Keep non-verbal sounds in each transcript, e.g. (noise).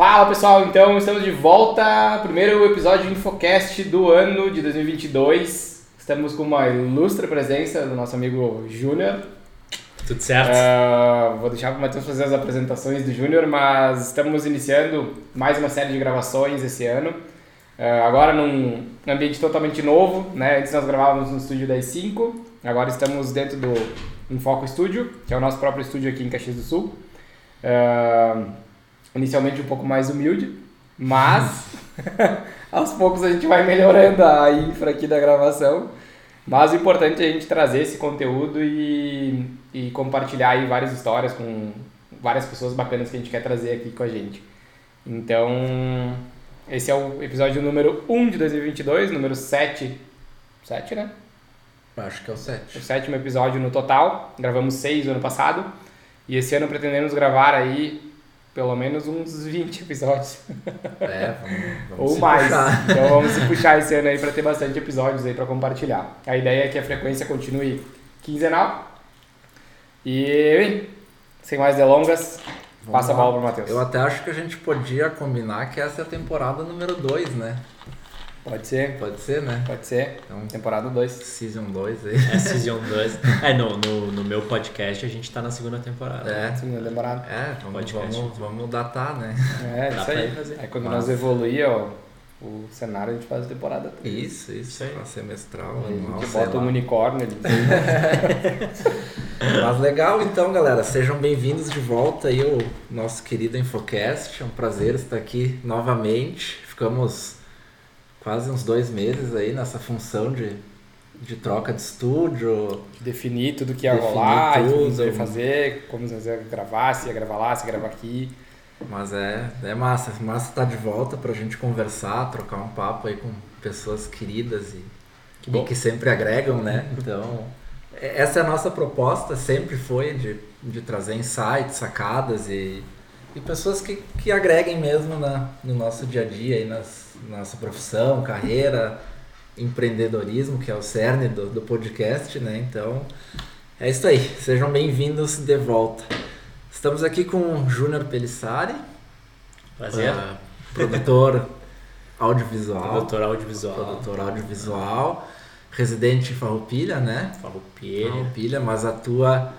Fala pessoal, então estamos de volta. Primeiro episódio de Infocast do ano de 2022. Estamos com uma ilustre presença do nosso amigo Júnior. Tudo certo? Uh, vou deixar para o Matheus fazer as apresentações do Júnior, mas estamos iniciando mais uma série de gravações esse ano. Uh, agora num ambiente totalmente novo, né? Antes nós gravávamos no estúdio das 5, agora estamos dentro do Infoco Studio, que é o nosso próprio estúdio aqui em Caxias do Sul. Uh, inicialmente um pouco mais humilde, mas (laughs) aos poucos a gente vai melhorando a infra aqui da gravação. Mas o importante é a gente trazer esse conteúdo e, e compartilhar aí várias histórias com várias pessoas bacanas que a gente quer trazer aqui com a gente. Então, esse é o episódio número 1 de 2022, número 7. 7, né? Acho que é o 7. O sétimo episódio no total. Gravamos 6 no ano passado. E esse ano pretendemos gravar aí pelo menos uns 20 episódios. É, vamos, vamos Ou mais. Puxar. Então vamos se puxar esse ano aí para ter bastante episódios aí para compartilhar. A ideia é que a frequência continue quinzenal. E sem mais delongas, vamos passa lá. a bola para o Matheus. Eu até acho que a gente podia combinar que essa é a temporada número 2, né? Pode ser. Pode ser, né? Pode ser. Então, temporada 2. Season 2 aí. É, Season 2. É, no, no, no, meu podcast a gente tá na segunda temporada. É. Segunda temporada. É, vamos, vamos, vamos datar, né? É, Dá isso aí. Fazer. Aí quando Mas... nós evoluir, ó, o cenário a gente faz a temporada toda. Isso, isso. isso semestral, anual. A gente bota um unicórnio ali. (laughs) Mas legal então, galera. Sejam bem-vindos de volta aí ao nosso querido Infocast. É um prazer estar aqui novamente. Ficamos quase uns dois meses aí nessa função de, de troca de estúdio. Definir tudo que ia rolar, tudo que ia fazer, como nós ia gravar, se ia gravar lá, se ia gravar aqui. Mas é, é massa, massa estar tá de volta pra gente conversar, trocar um papo aí com pessoas queridas e que, e que sempre agregam, né? Então, é, essa é a nossa proposta, sempre foi de, de trazer insights, sacadas e, e pessoas que, que agreguem mesmo na, no nosso dia a dia e nas, nossa profissão, carreira, empreendedorismo, que é o cerne do, do podcast, né? Então, é isso aí. Sejam bem-vindos de volta. Estamos aqui com o Júnior Pelissari. Prazer. Uh, produtor audiovisual. Produtor audiovisual. Produtor audiovisual. Residente em Farroupilha, né? Farroupilha. Farroupilha, mas atua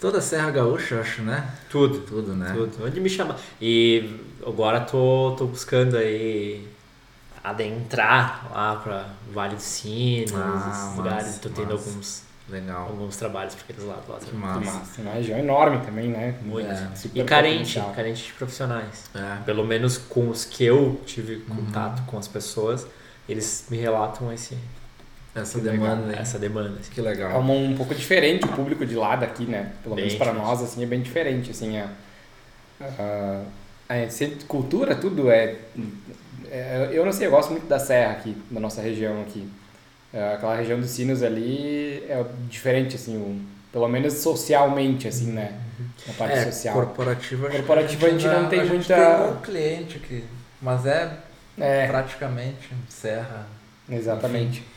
toda a Serra Gaúcha, acho, né? Tudo. Tudo, né? Tudo. Onde me chama. E agora tô, tô buscando aí adentrar lá para Vale dos Sinos, ah, esses lugares. Tô tendo massa. alguns Legal. alguns trabalhos para aqueles lados lá. Que massa. massa. Uma região enorme também, né? Muito. É. E carente, carente de profissionais. É. Pelo menos com os que eu tive contato uhum. com as pessoas, eles me relatam esse essa demanda, legal. essa demanda. Que legal. É um, um pouco diferente o público de lá daqui, né? Pelo bem menos para nós assim é bem diferente, assim, a, a, a, cultura tudo é, é, eu não sei, eu gosto muito da serra aqui, da nossa região aqui. É, aquela região dos sinos ali é diferente assim, um, pelo menos socialmente assim, né? Na parte é, social. Corporativa, corporativa a gente, não, tem a muita tem um cliente que, mas é, é. praticamente serra. Exatamente. Enfim.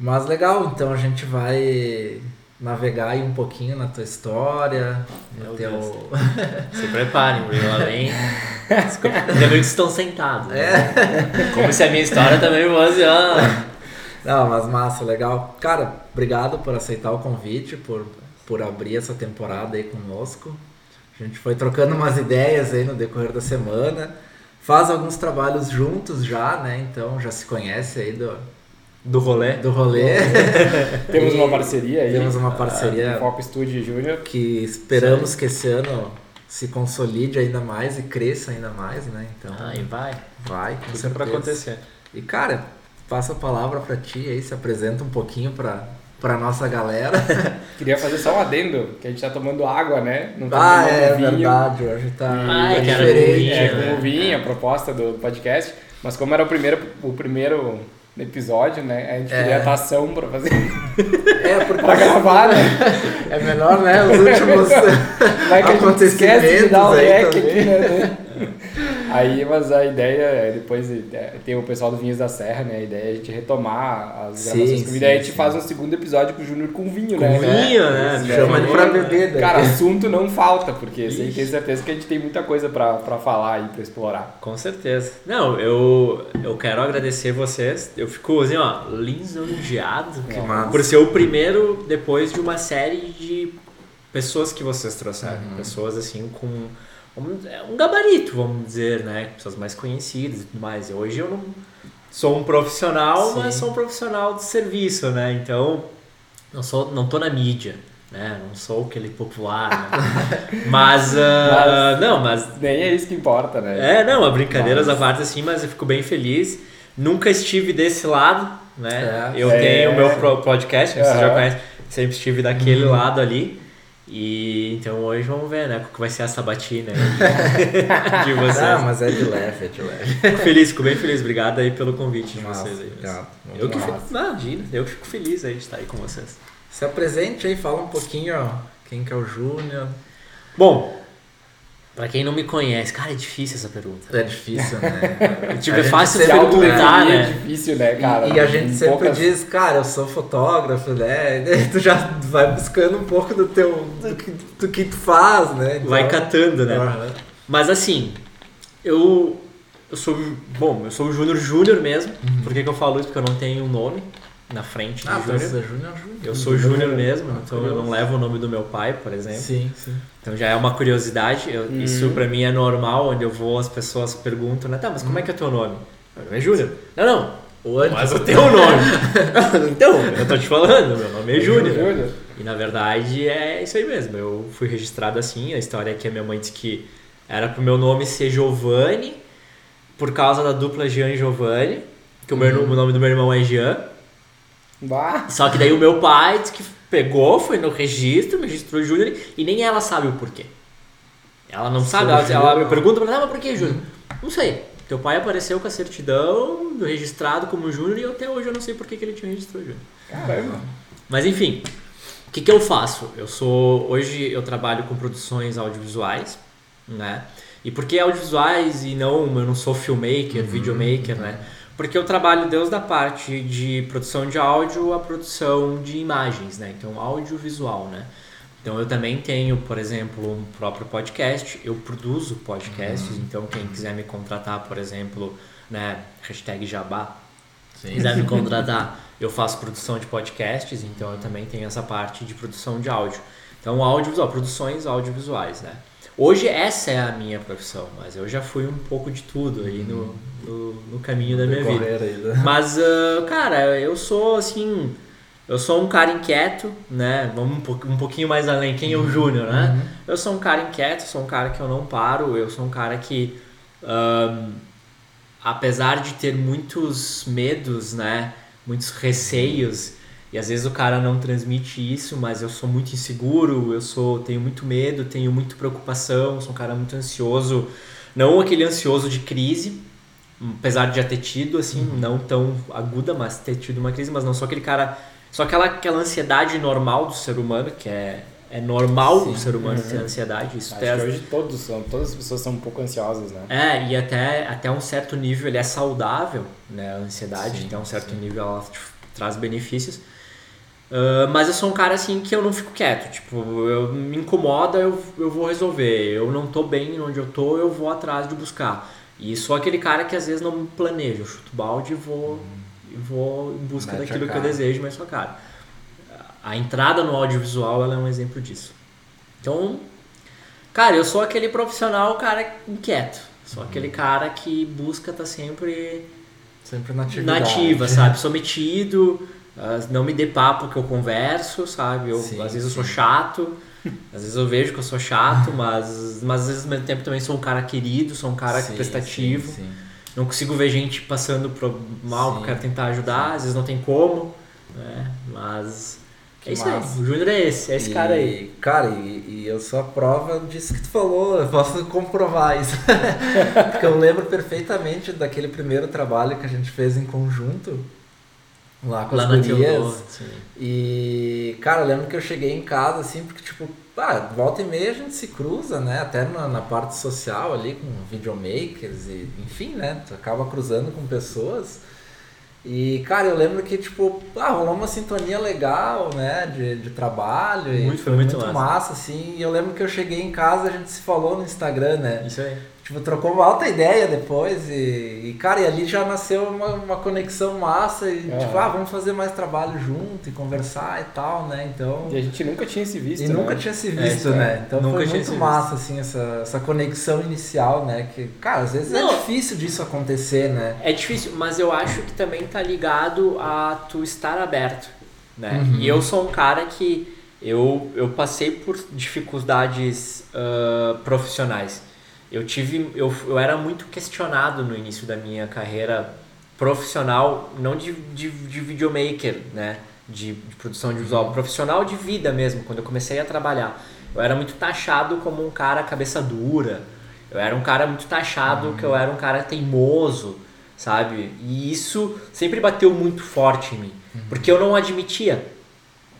Mas legal, então a gente vai navegar aí um pouquinho na tua história. Meu teu... Deus. (laughs) Se preparem, porque lá vem. Ainda bem que estão sentados. Né? É. Como se a minha história também fosse. Não, mas massa, legal. Cara, obrigado por aceitar o convite, por, por abrir essa temporada aí conosco. A gente foi trocando umas ideias aí no decorrer da semana. Faz alguns trabalhos juntos já, né? Então já se conhece aí do, do rolê. Do rolê. (laughs) temos uma parceria aí. Temos uma parceria. Uh, Foco Studio Júnior. Que esperamos Sim. que esse ano se consolide ainda mais e cresça ainda mais, né? Então. Ah, e vai. Vai, com Tudo para acontecer. E cara, passa a palavra para ti aí, se apresenta um pouquinho para para nossa galera. (laughs) Queria fazer só um adendo, que a gente tá tomando água, né? Não tá ah, é vinho. verdade, hoje tá, tá diferente. É, com o vinho, a proposta do podcast. Mas como era o primeiro, o primeiro episódio, né? A gente é. queria ação pra fazer. É, porque pra gravar, né? É melhor, né? Os últimos (laughs) Vai que. A gente esquece de dar o aqui, né? Aí, mas a ideia é depois é, tem o pessoal do Vinhos da Serra, né? A ideia é a gente retomar as gravações Sim, com sim, vinho. Daí a gente sim. faz um segundo episódio com o Júnior com vinho, Com né? vinho, É, né? isso, Chama ele pra beber, daí. Cara, assunto não falta, porque assim, Ixi. tenho certeza que a gente tem muita coisa pra, pra falar e pra explorar. Com certeza. Não, eu, eu quero agradecer vocês. Eu fico assim, ó, lisonjeado Que massa. por ser o primeiro depois de uma série de pessoas que vocês trouxeram. Uhum. Pessoas assim com um, é um gabarito, vamos dizer, né? Pessoas mais conhecidas e tudo mais. Hoje eu não sou um profissional, Sim. mas sou um profissional de serviço, né? Então, não sou, não tô na mídia. Né? Não sou aquele popular, né? (laughs) mas, ah, não, mas Nem é isso que importa, né? é, não, a brincadeiras Mas- à parte assim, mas eu fico bem feliz. Nunca estive desse lado, né? É. eu É. tenho o meu pro- podcast, vocês já Aham. conhecem, sempre estive daquele Uhum. lado ali. E então hoje vamos ver, né? Qual vai ser a sabatina aí (laughs) de vocês. Não, mas é de leve, é de leve. Fico feliz, fico bem feliz. Obrigado aí pelo convite de vocês aí. Muito Eu que fico, imagina, eu que fico feliz aí de estar aí com vocês. Se apresente aí, fala um pouquinho, ó, quem que é o Júnior. Bom, pra quem não me conhece, cara, é difícil essa pergunta. É difícil, né? (laughs) Tipo, A é fácil perguntar, né? É difícil, né, cara? E, e a gente Em sempre poucas- diz, cara, eu sou fotógrafo, né? E (laughs) tu já vai buscando um pouco do teu do que, do que tu faz, né? Então- Vai catando, né? Aham. Mas assim, eu. Eu sou. Bom, eu sou o Júnior Júnior mesmo. Por que, que eu falo isso? Porque eu não tenho um nome na frente Ah, Júnior. você é Júnior, Júnior. Eu sou Júnior mesmo, Ah, então eu não levo o nome do meu pai, por exemplo. Sim, sim. Então já é uma curiosidade. eu- Uhum. Isso pra mim é normal, onde eu vou, as pessoas perguntam, né? Tá, mas como é que é o teu nome? Meu nome é Júnior. Não, não. O antes. Mas o teu nome. (laughs) então, eu tô te falando, meu nome é Júnior. Júnior. E na verdade é isso aí mesmo. Eu fui registrado assim. A história é que a minha mãe disse que era pro meu nome ser Giovanni, por causa da dupla Jean e Giovanni, que o, meu, o nome do meu irmão é Jean. Bah. Só que daí o meu pai disse que pegou, foi no registro, me registrou Júnior e nem ela sabe o porquê. Ela não sabe, ela, ela me pergunta, mas, ah, mas por que Júnior? Não sei. Teu pai apareceu com a certidão, registrado como Júnior, e até hoje eu não sei por que, que ele tinha registrado Júnior. Caramba. Mas enfim, o que, que eu faço? Eu sou. Hoje eu trabalho com produções audiovisuais, né? E por que audiovisuais e não. Eu não sou filmmaker, videomaker, né? Porque eu trabalho desde a parte de produção de áudio a produção de imagens, né? Então, audiovisual, né? Então, eu também tenho, por exemplo, um próprio podcast. Eu produzo podcasts, então quem quiser me contratar, por exemplo, né? Hashtag Jabá, Sim. quiser me (laughs) contratar, eu faço produção de podcasts, então eu também tenho essa parte de produção de áudio. Então, audiovisual, produções audiovisuais, né? Hoje essa é a minha profissão, mas eu já fui um pouco de tudo aí no, no, no caminho da minha vida. Aí, né? Mas, ah, cara, eu sou assim. Eu sou um cara inquieto, né? Vamos um, po- pouquinho mais além. Quem é o Júnior, né? Eu sou um cara inquieto, sou um cara que eu não paro, eu sou um cara que. apesar de ter muitos medos, né? Muitos receios, e às vezes o cara não transmite isso, mas eu sou muito inseguro, eu sou tenho muito medo, tenho muita preocupação, sou um cara muito ansioso, não aquele ansioso de crise, apesar de já ter tido assim, não tão aguda, mas ter tido uma crise, mas não sou aquele cara, só aquela aquela ansiedade normal do ser humano, que é é normal Sim. o ser humano Uhum. ter ansiedade, isso Acho que hoje todos são, todas as pessoas são um pouco ansiosas, né? é, e até, até um certo nível ele é saudável, né? A ansiedade, Sim, até um certo sim. nível ela te traz benefícios. Ah, mas eu sou um cara assim que eu não fico quieto. Tipo, eu me incomoda, eu, eu vou resolver. Eu não tô bem onde eu tô, eu vou atrás de buscar. E sou aquele cara que às vezes não planeja. Eu chuto balde e vou, e vou em busca Mete daquilo que eu desejo, mas sua cara. A entrada no audiovisual ela é um exemplo disso. Então, cara, eu sou aquele profissional, cara inquieto. Sou aquele cara que busca estar sempre Sempre na atividade. nativa, sabe? Sou metido, não me dê papo que eu converso, sabe? Eu, Sim, às vezes eu sim. sou chato, (laughs) às vezes eu vejo que eu sou chato, mas, mas às vezes ao mesmo tempo também sou um cara querido, sou um cara Sim, prestativo. Não consigo ver gente passando por mal que eu quero tentar ajudar, às vezes não tem como, né? Mas Que é isso massa. aí. O Júnior é esse, é esse E, cara aí. Cara, e, e eu sou a prova disso que tu falou, eu posso comprovar isso. (laughs) Porque eu lembro perfeitamente daquele primeiro trabalho que a gente fez em conjunto. Lá com Lá as gurias. E, cara, eu lembro que eu cheguei em casa, assim, porque, tipo, ah, volta e meia a gente se cruza, né? Até na, na parte social ali, com videomakers e, enfim, né? Tu acaba cruzando com pessoas. E, cara, eu lembro que, tipo, ah, rolou uma sintonia legal, né? De, de trabalho. e Muito, foi muito muito massa. massa, assim. E eu lembro que eu cheguei em casa, a gente se falou no Instagram, né? Isso aí. Tipo, trocou uma alta ideia depois e, e, cara, e ali já nasceu uma, uma conexão massa e, É. tipo, ah, vamos fazer mais trabalho junto e conversar e tal, né? Então... E a gente nunca tinha se visto, E né? nunca tinha se É, visto, isso né? é. Então Nunca foi tinha muito massa, assim, essa, essa conexão inicial, né? Que, cara, às vezes Não. é difícil disso acontecer, né? É difícil, mas eu acho que também tá ligado a tu estar aberto, né? Uhum. E eu sou um cara que eu, eu passei por dificuldades ah, profissionais. Eu tive, eu, eu era muito questionado no início da minha carreira profissional, não de, de, de videomaker, né? De, de produção de visual, profissional de vida mesmo, quando eu comecei a trabalhar. Eu era muito taxado como um cara cabeça dura, eu era um cara muito taxado que eu era um cara teimoso, sabe? E isso sempre bateu muito forte em mim, porque eu não admitia.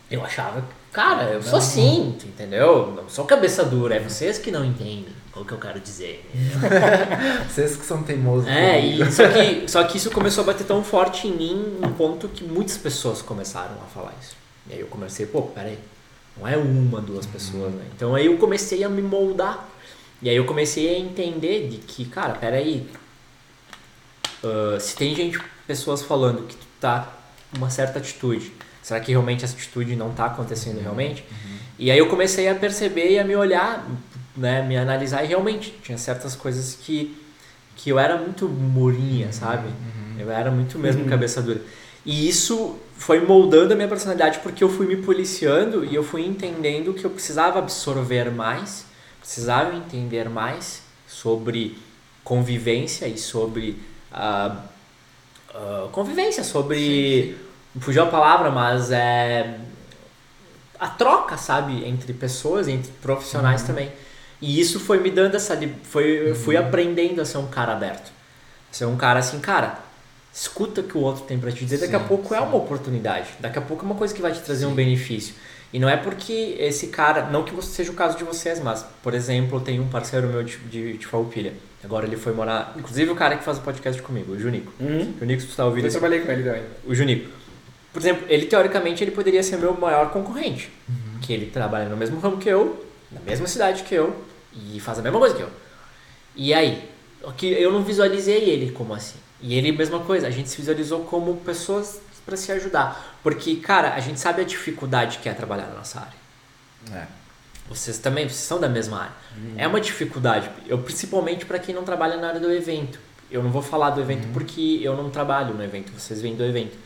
Eu achava, cara, eu sou assim, entendeu? Não sou cabeça dura, é vocês que não entendem o que eu quero dizer. (laughs) Vocês que são teimosos. É, e só que, só que isso começou a bater tão forte em mim, um ponto que muitas pessoas começaram a falar isso. E aí eu comecei, pô, peraí, não é uma, duas pessoas, né? Então aí eu comecei a me moldar. E aí eu comecei a entender de que, cara, peraí, ah, se tem gente, pessoas falando que tu tá com uma certa atitude, será que realmente essa atitude não tá acontecendo realmente? E aí eu comecei a perceber e a me olhar, né, me analisar e realmente tinha certas coisas que que eu era muito murinha, sabe? Eu era muito mesmo cabeça dura. E isso foi moldando a minha personalidade porque eu fui me policiando e eu fui entendendo que eu precisava absorver mais, precisava entender mais sobre convivência e sobre ah, ah, convivência, sobre fugiu a palavra, mas é a troca, sabe, entre pessoas, entre profissionais também. E isso foi me dando essa. Foi, eu fui aprendendo a ser um cara aberto. Ser um cara assim, cara, escuta o que o outro tem pra te dizer, daqui a Sim, pouco é sim. uma oportunidade. Daqui a pouco é uma coisa que vai te trazer um benefício. E não é porque esse cara, não que você- seja o caso de vocês, mas, por exemplo, tem um parceiro meu de, de, de Farroupilha. Agora ele foi morar. Inclusive o cara que faz o podcast comigo, o Junico. Uhum. Junico, se tu tá ouvindo Eu trabalhei com ele também. o Junico. Por exemplo, ele teoricamente ele poderia ser meu maior concorrente. Que ele trabalha no mesmo ramo que eu, na mesma cidade que eu e faz a mesma coisa que eu. E aí? O que eu não visualizei ele como assim. E ele mesma coisa, a gente se visualizou como pessoas para se ajudar, porque cara, a gente sabe a dificuldade que é trabalhar na nossa área. É. Vocês também, vocês são da mesma área. É uma dificuldade, eu principalmente para quem não trabalha na área do evento. Eu não vou falar do evento porque eu não trabalho no evento, vocês vêm do evento.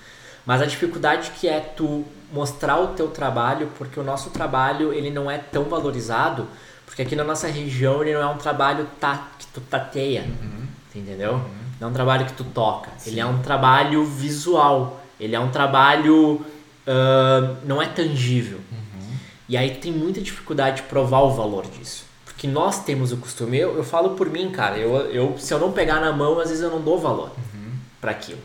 Mas a dificuldade que é tu mostrar o teu trabalho, porque o nosso trabalho ele não é tão valorizado, porque aqui na nossa região ele não é um trabalho tá, que tu tateia, entendeu? Não é um trabalho que tu toca, ele é um trabalho visual, ele é um trabalho ah, não é tangível. E aí tem muita dificuldade de provar o valor disso. Porque nós temos o costume, eu, eu falo por mim, cara, eu, eu, se eu não pegar na mão, às vezes eu não dou valor pra aquilo.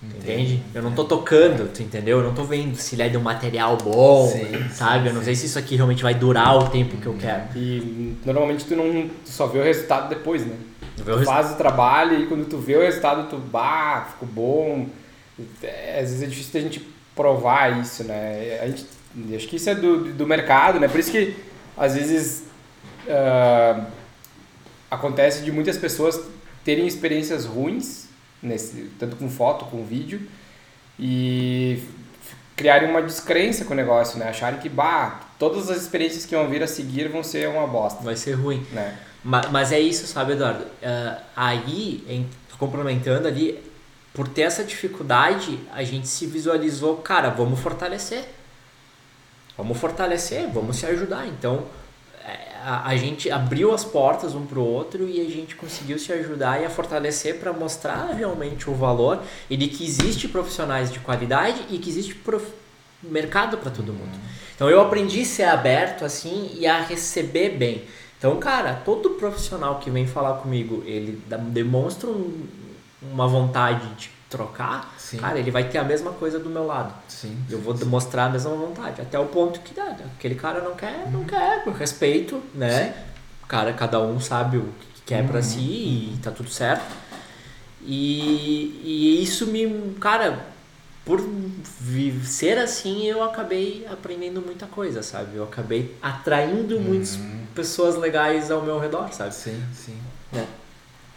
Entende? Eu não tô tocando, tu entendeu? Eu não tô vendo se ele é de um material bom, Sim, sabe? eu não sei se isso aqui realmente vai durar o tempo que eu quero. E normalmente tu não tu só vê o resultado depois, né? O Tu resu- faz o trabalho e quando tu vê o resultado, tu, bah, ficou bom. É, às vezes é difícil da gente provar isso, né? A gente, acho que isso é do, do mercado, né? Por isso que às vezes ah, acontece de muitas pessoas terem experiências ruins, nesse, tanto com foto, com vídeo, e criarem uma descrença com o negócio, né? Acharem que, bah, todas as experiências que vão vir a seguir vão ser uma bosta, Vai ser ruim. né? Ma- Mas é isso, sabe, Eduardo? Ah, aí, em, complementando ali, por ter essa dificuldade, a gente se visualizou, cara, vamos fortalecer. Vamos fortalecer, vamos se ajudar. Então, a, a gente abriu as portas um pro outro e a gente conseguiu se ajudar e a fortalecer para mostrar realmente o valor e de que existe profissionais de qualidade e que existe prof- mercado para todo mundo. Então eu aprendi a ser aberto assim e a receber bem. Então, cara, todo profissional que vem falar comigo, ele demonstra um- uma vontade de trocar, Sim. cara, ele vai ter a mesma coisa do meu lado. Sim. Eu vou mostrar a mesma vontade. Até o ponto que dá. Aquele cara não quer, não quer. Eu respeito, né? Cara, cada um sabe o que quer pra si e tá tudo certo. E, e isso me. Cara, por ser assim, eu acabei aprendendo muita coisa, sabe? Eu acabei atraindo muitas pessoas legais ao meu redor, sabe? Sim, sim. É.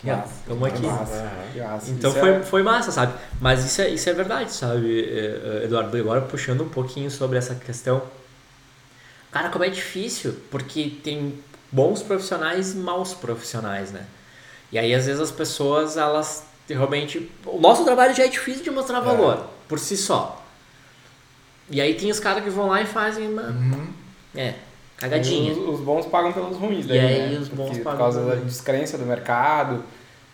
Que massa. Tamo aqui. Massa, que massa. Então Isso foi, é- foi massa, sabe? Mas isso é, isso é verdade, sabe, eh, eh, Eduardo? Agora puxando um pouquinho sobre essa questão. Cara, como é difícil, porque tem bons profissionais e maus profissionais, né? E aí, às vezes, as pessoas, elas realmente. O nosso trabalho já é difícil de mostrar valor, por si só. E aí tem os caras que vão lá e fazem uma. Uhum. É, cagadinha. Os, os bons pagam pelos ruins, E daí, aí né? os bons Porque pagam Por causa da descrença do mercado.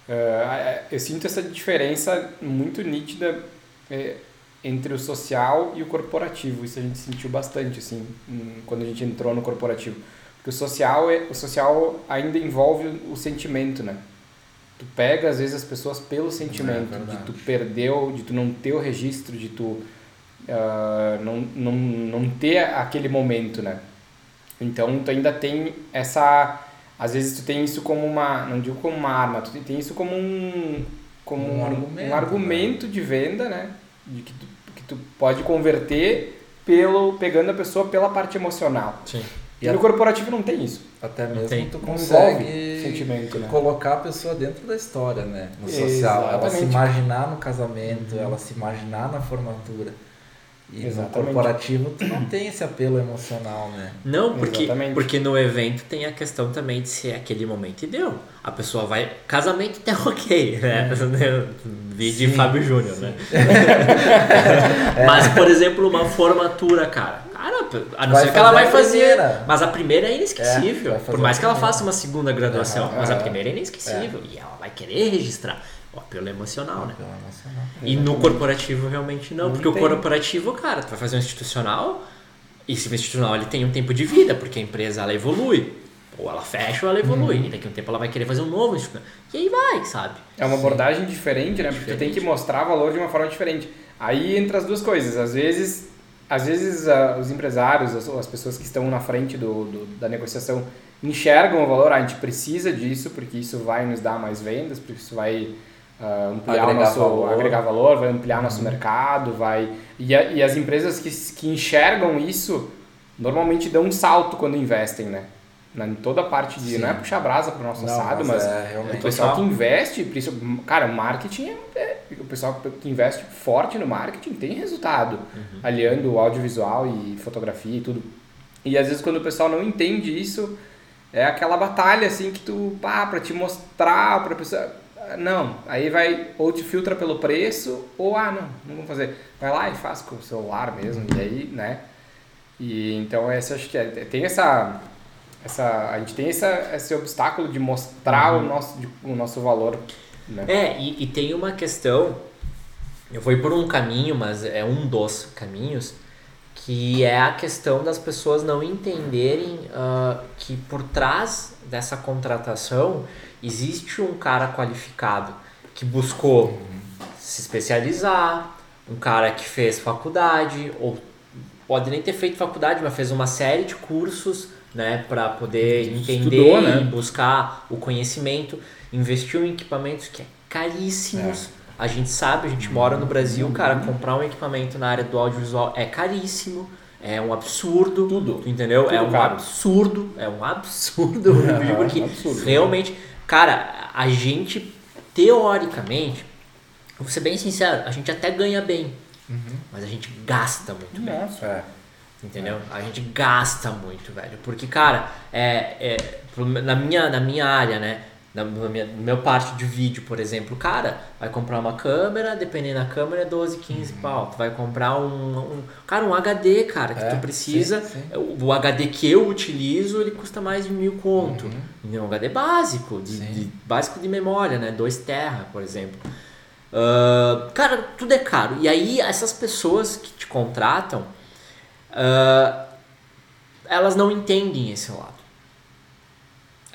eh, eu sinto essa diferença muito nítida eh, entre o social e o corporativo. Isso a gente sentiu bastante, assim, em- quando a gente entrou no corporativo. Porque o social, é, o social ainda envolve o sentimento, né? Tu pega, às vezes, as pessoas pelo sentimento, de verdade. tu perdeu, de tu não ter o registro, de tu ah, não, não, não ter aquele momento, né? Então, tu ainda tem essa... Às vezes tu tem isso como uma... Não digo como uma arma, tu tem isso como um... Como Um um, argumento, um argumento de venda, né? De que tu, que tu pode converter pelo, pegando a pessoa pela parte emocional. Sim. E no corporativo não tem isso. Até mesmo tem. tu consegue sentimento, né? colocar a pessoa dentro da história, né? No social. Ela se Exatamente. imaginar no casamento, ela se imaginar na formatura. E Exatamente. no corporativo tu não tem esse apelo emocional, né? Não, porque, Exatamente. porque no evento tem a questão também de ser aquele momento e deu. A pessoa vai. Casamento até ok, né? (laughs) Vi de Fábio Júnior, né? (laughs) Mas, por exemplo, uma formatura, cara. Cara, a não Vai ser que ela vai fazer. Mas a primeira é É, inesquecível. fazer por mais que ela faça uma segunda graduação, mas a primeira é inesquecível. E ela vai querer registrar. O apelo emocional, né? Apelo emocional. E no corporativo realmente não, Não porque tem. o corporativo, cara, tu vai fazer um institucional, e esse institucional ele tem um tempo de vida, porque a empresa ela evolui. Ou ela fecha ou ela evolui. E daqui a um tempo ela vai querer fazer um novo institucional. E aí vai, sabe? É uma abordagem diferente, né? Porque tem que mostrar valor de uma forma diferente. Aí entra as duas coisas. Às vezes, às vezes ah, os empresários, as, as pessoas que estão na frente do, do- da negociação enxergam o valor. Ah, a gente precisa disso porque isso vai nos dar mais vendas, porque isso vai ah, ampliar o Agregar nosso valor. agregar valor, vai ampliar nosso mercado, vai e, a- e as empresas que, que enxergam isso normalmente dão um salto quando investem, né? Na, em toda a parte de Sim. não é puxar brasa para o nosso Não, assado, mas mas é o pessoal que investe, cara, o marketing é, é- o pessoal que investe forte no marketing tem resultado, aliando o audiovisual e fotografia e tudo. E às vezes quando o pessoal não entende isso, é aquela batalha assim que tu, pá, para te mostrar para pessoa, não, aí vai ou te filtra pelo preço ou ah, não, não vamos fazer. Vai lá e faz com o celular mesmo e aí, né? E então essa acho que é, tem essa essa a gente tem essa, esse obstáculo de mostrar o nosso de- o nosso valor, né? É, e, e tem uma questão, eu fui por um caminho, mas é um dos caminhos, que é a questão das pessoas não entenderem ah, que por trás dessa contratação existe um cara qualificado que buscou se especializar, um cara que fez faculdade, ou pode nem ter feito faculdade, mas fez uma série de cursos né, para poder entender Estudou, né? e buscar o conhecimento, investiu em equipamentos que é caríssimos. A gente sabe, a gente mora no Brasil, cara, comprar um equipamento na área do audiovisual é caríssimo. É um absurdo. Tudo. tu Entendeu? Tudo é um caro. absurdo. É um absurdo. (laughs) porque um absurdo. realmente, cara, a gente, teoricamente, vou ser bem sincero, a gente até ganha bem. Mas a gente gasta muito bem. Nossa. É. Entendeu? A gente gasta muito, velho. Porque, cara, é, é, na, minha, na minha área, né? Na, minha, no meu parte de vídeo, por exemplo, cara, vai comprar uma câmera, dependendo da câmera, é 12, 15 pau. Tu vai comprar um, um- Cara, um HD, cara, que É, tu precisa. sim, sim. O, o HD que eu utilizo, ele custa mais de mil conto. É um HD básico, de, de- básico de memória, né? 2 terra, por exemplo. Ah, cara, tudo é caro. E aí, essas pessoas que te contratam, ah, elas não entendem esse lado.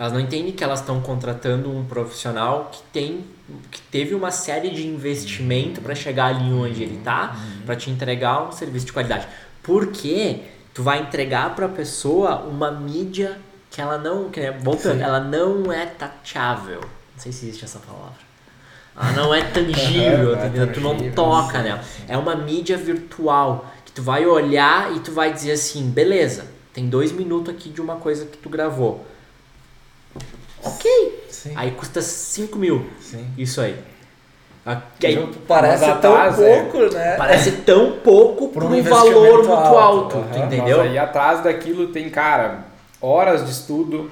Elas não entendem que elas estão contratando um profissional que tem que teve uma série de investimento para chegar ali onde ele está, para te entregar um serviço de qualidade. Porque tu vai entregar para a pessoa uma mídia que ela não, que, voltando, Sim. ela não é tateável. Não sei se existe essa palavra. Ela não é tangível, (laughs) é, é tu não toca nela. É uma mídia virtual que tu vai olhar e tu vai dizer assim, beleza, tem dois minutos aqui de uma coisa que tu gravou. Ok. Sim. Aí custa 5 mil. Sim. Isso aí. aí parece tão atrás, pouco, é. né? Parece tão pouco por um valor muito alto, alto uhum. entendeu? Mas aí atrás daquilo tem, cara, horas de estudo,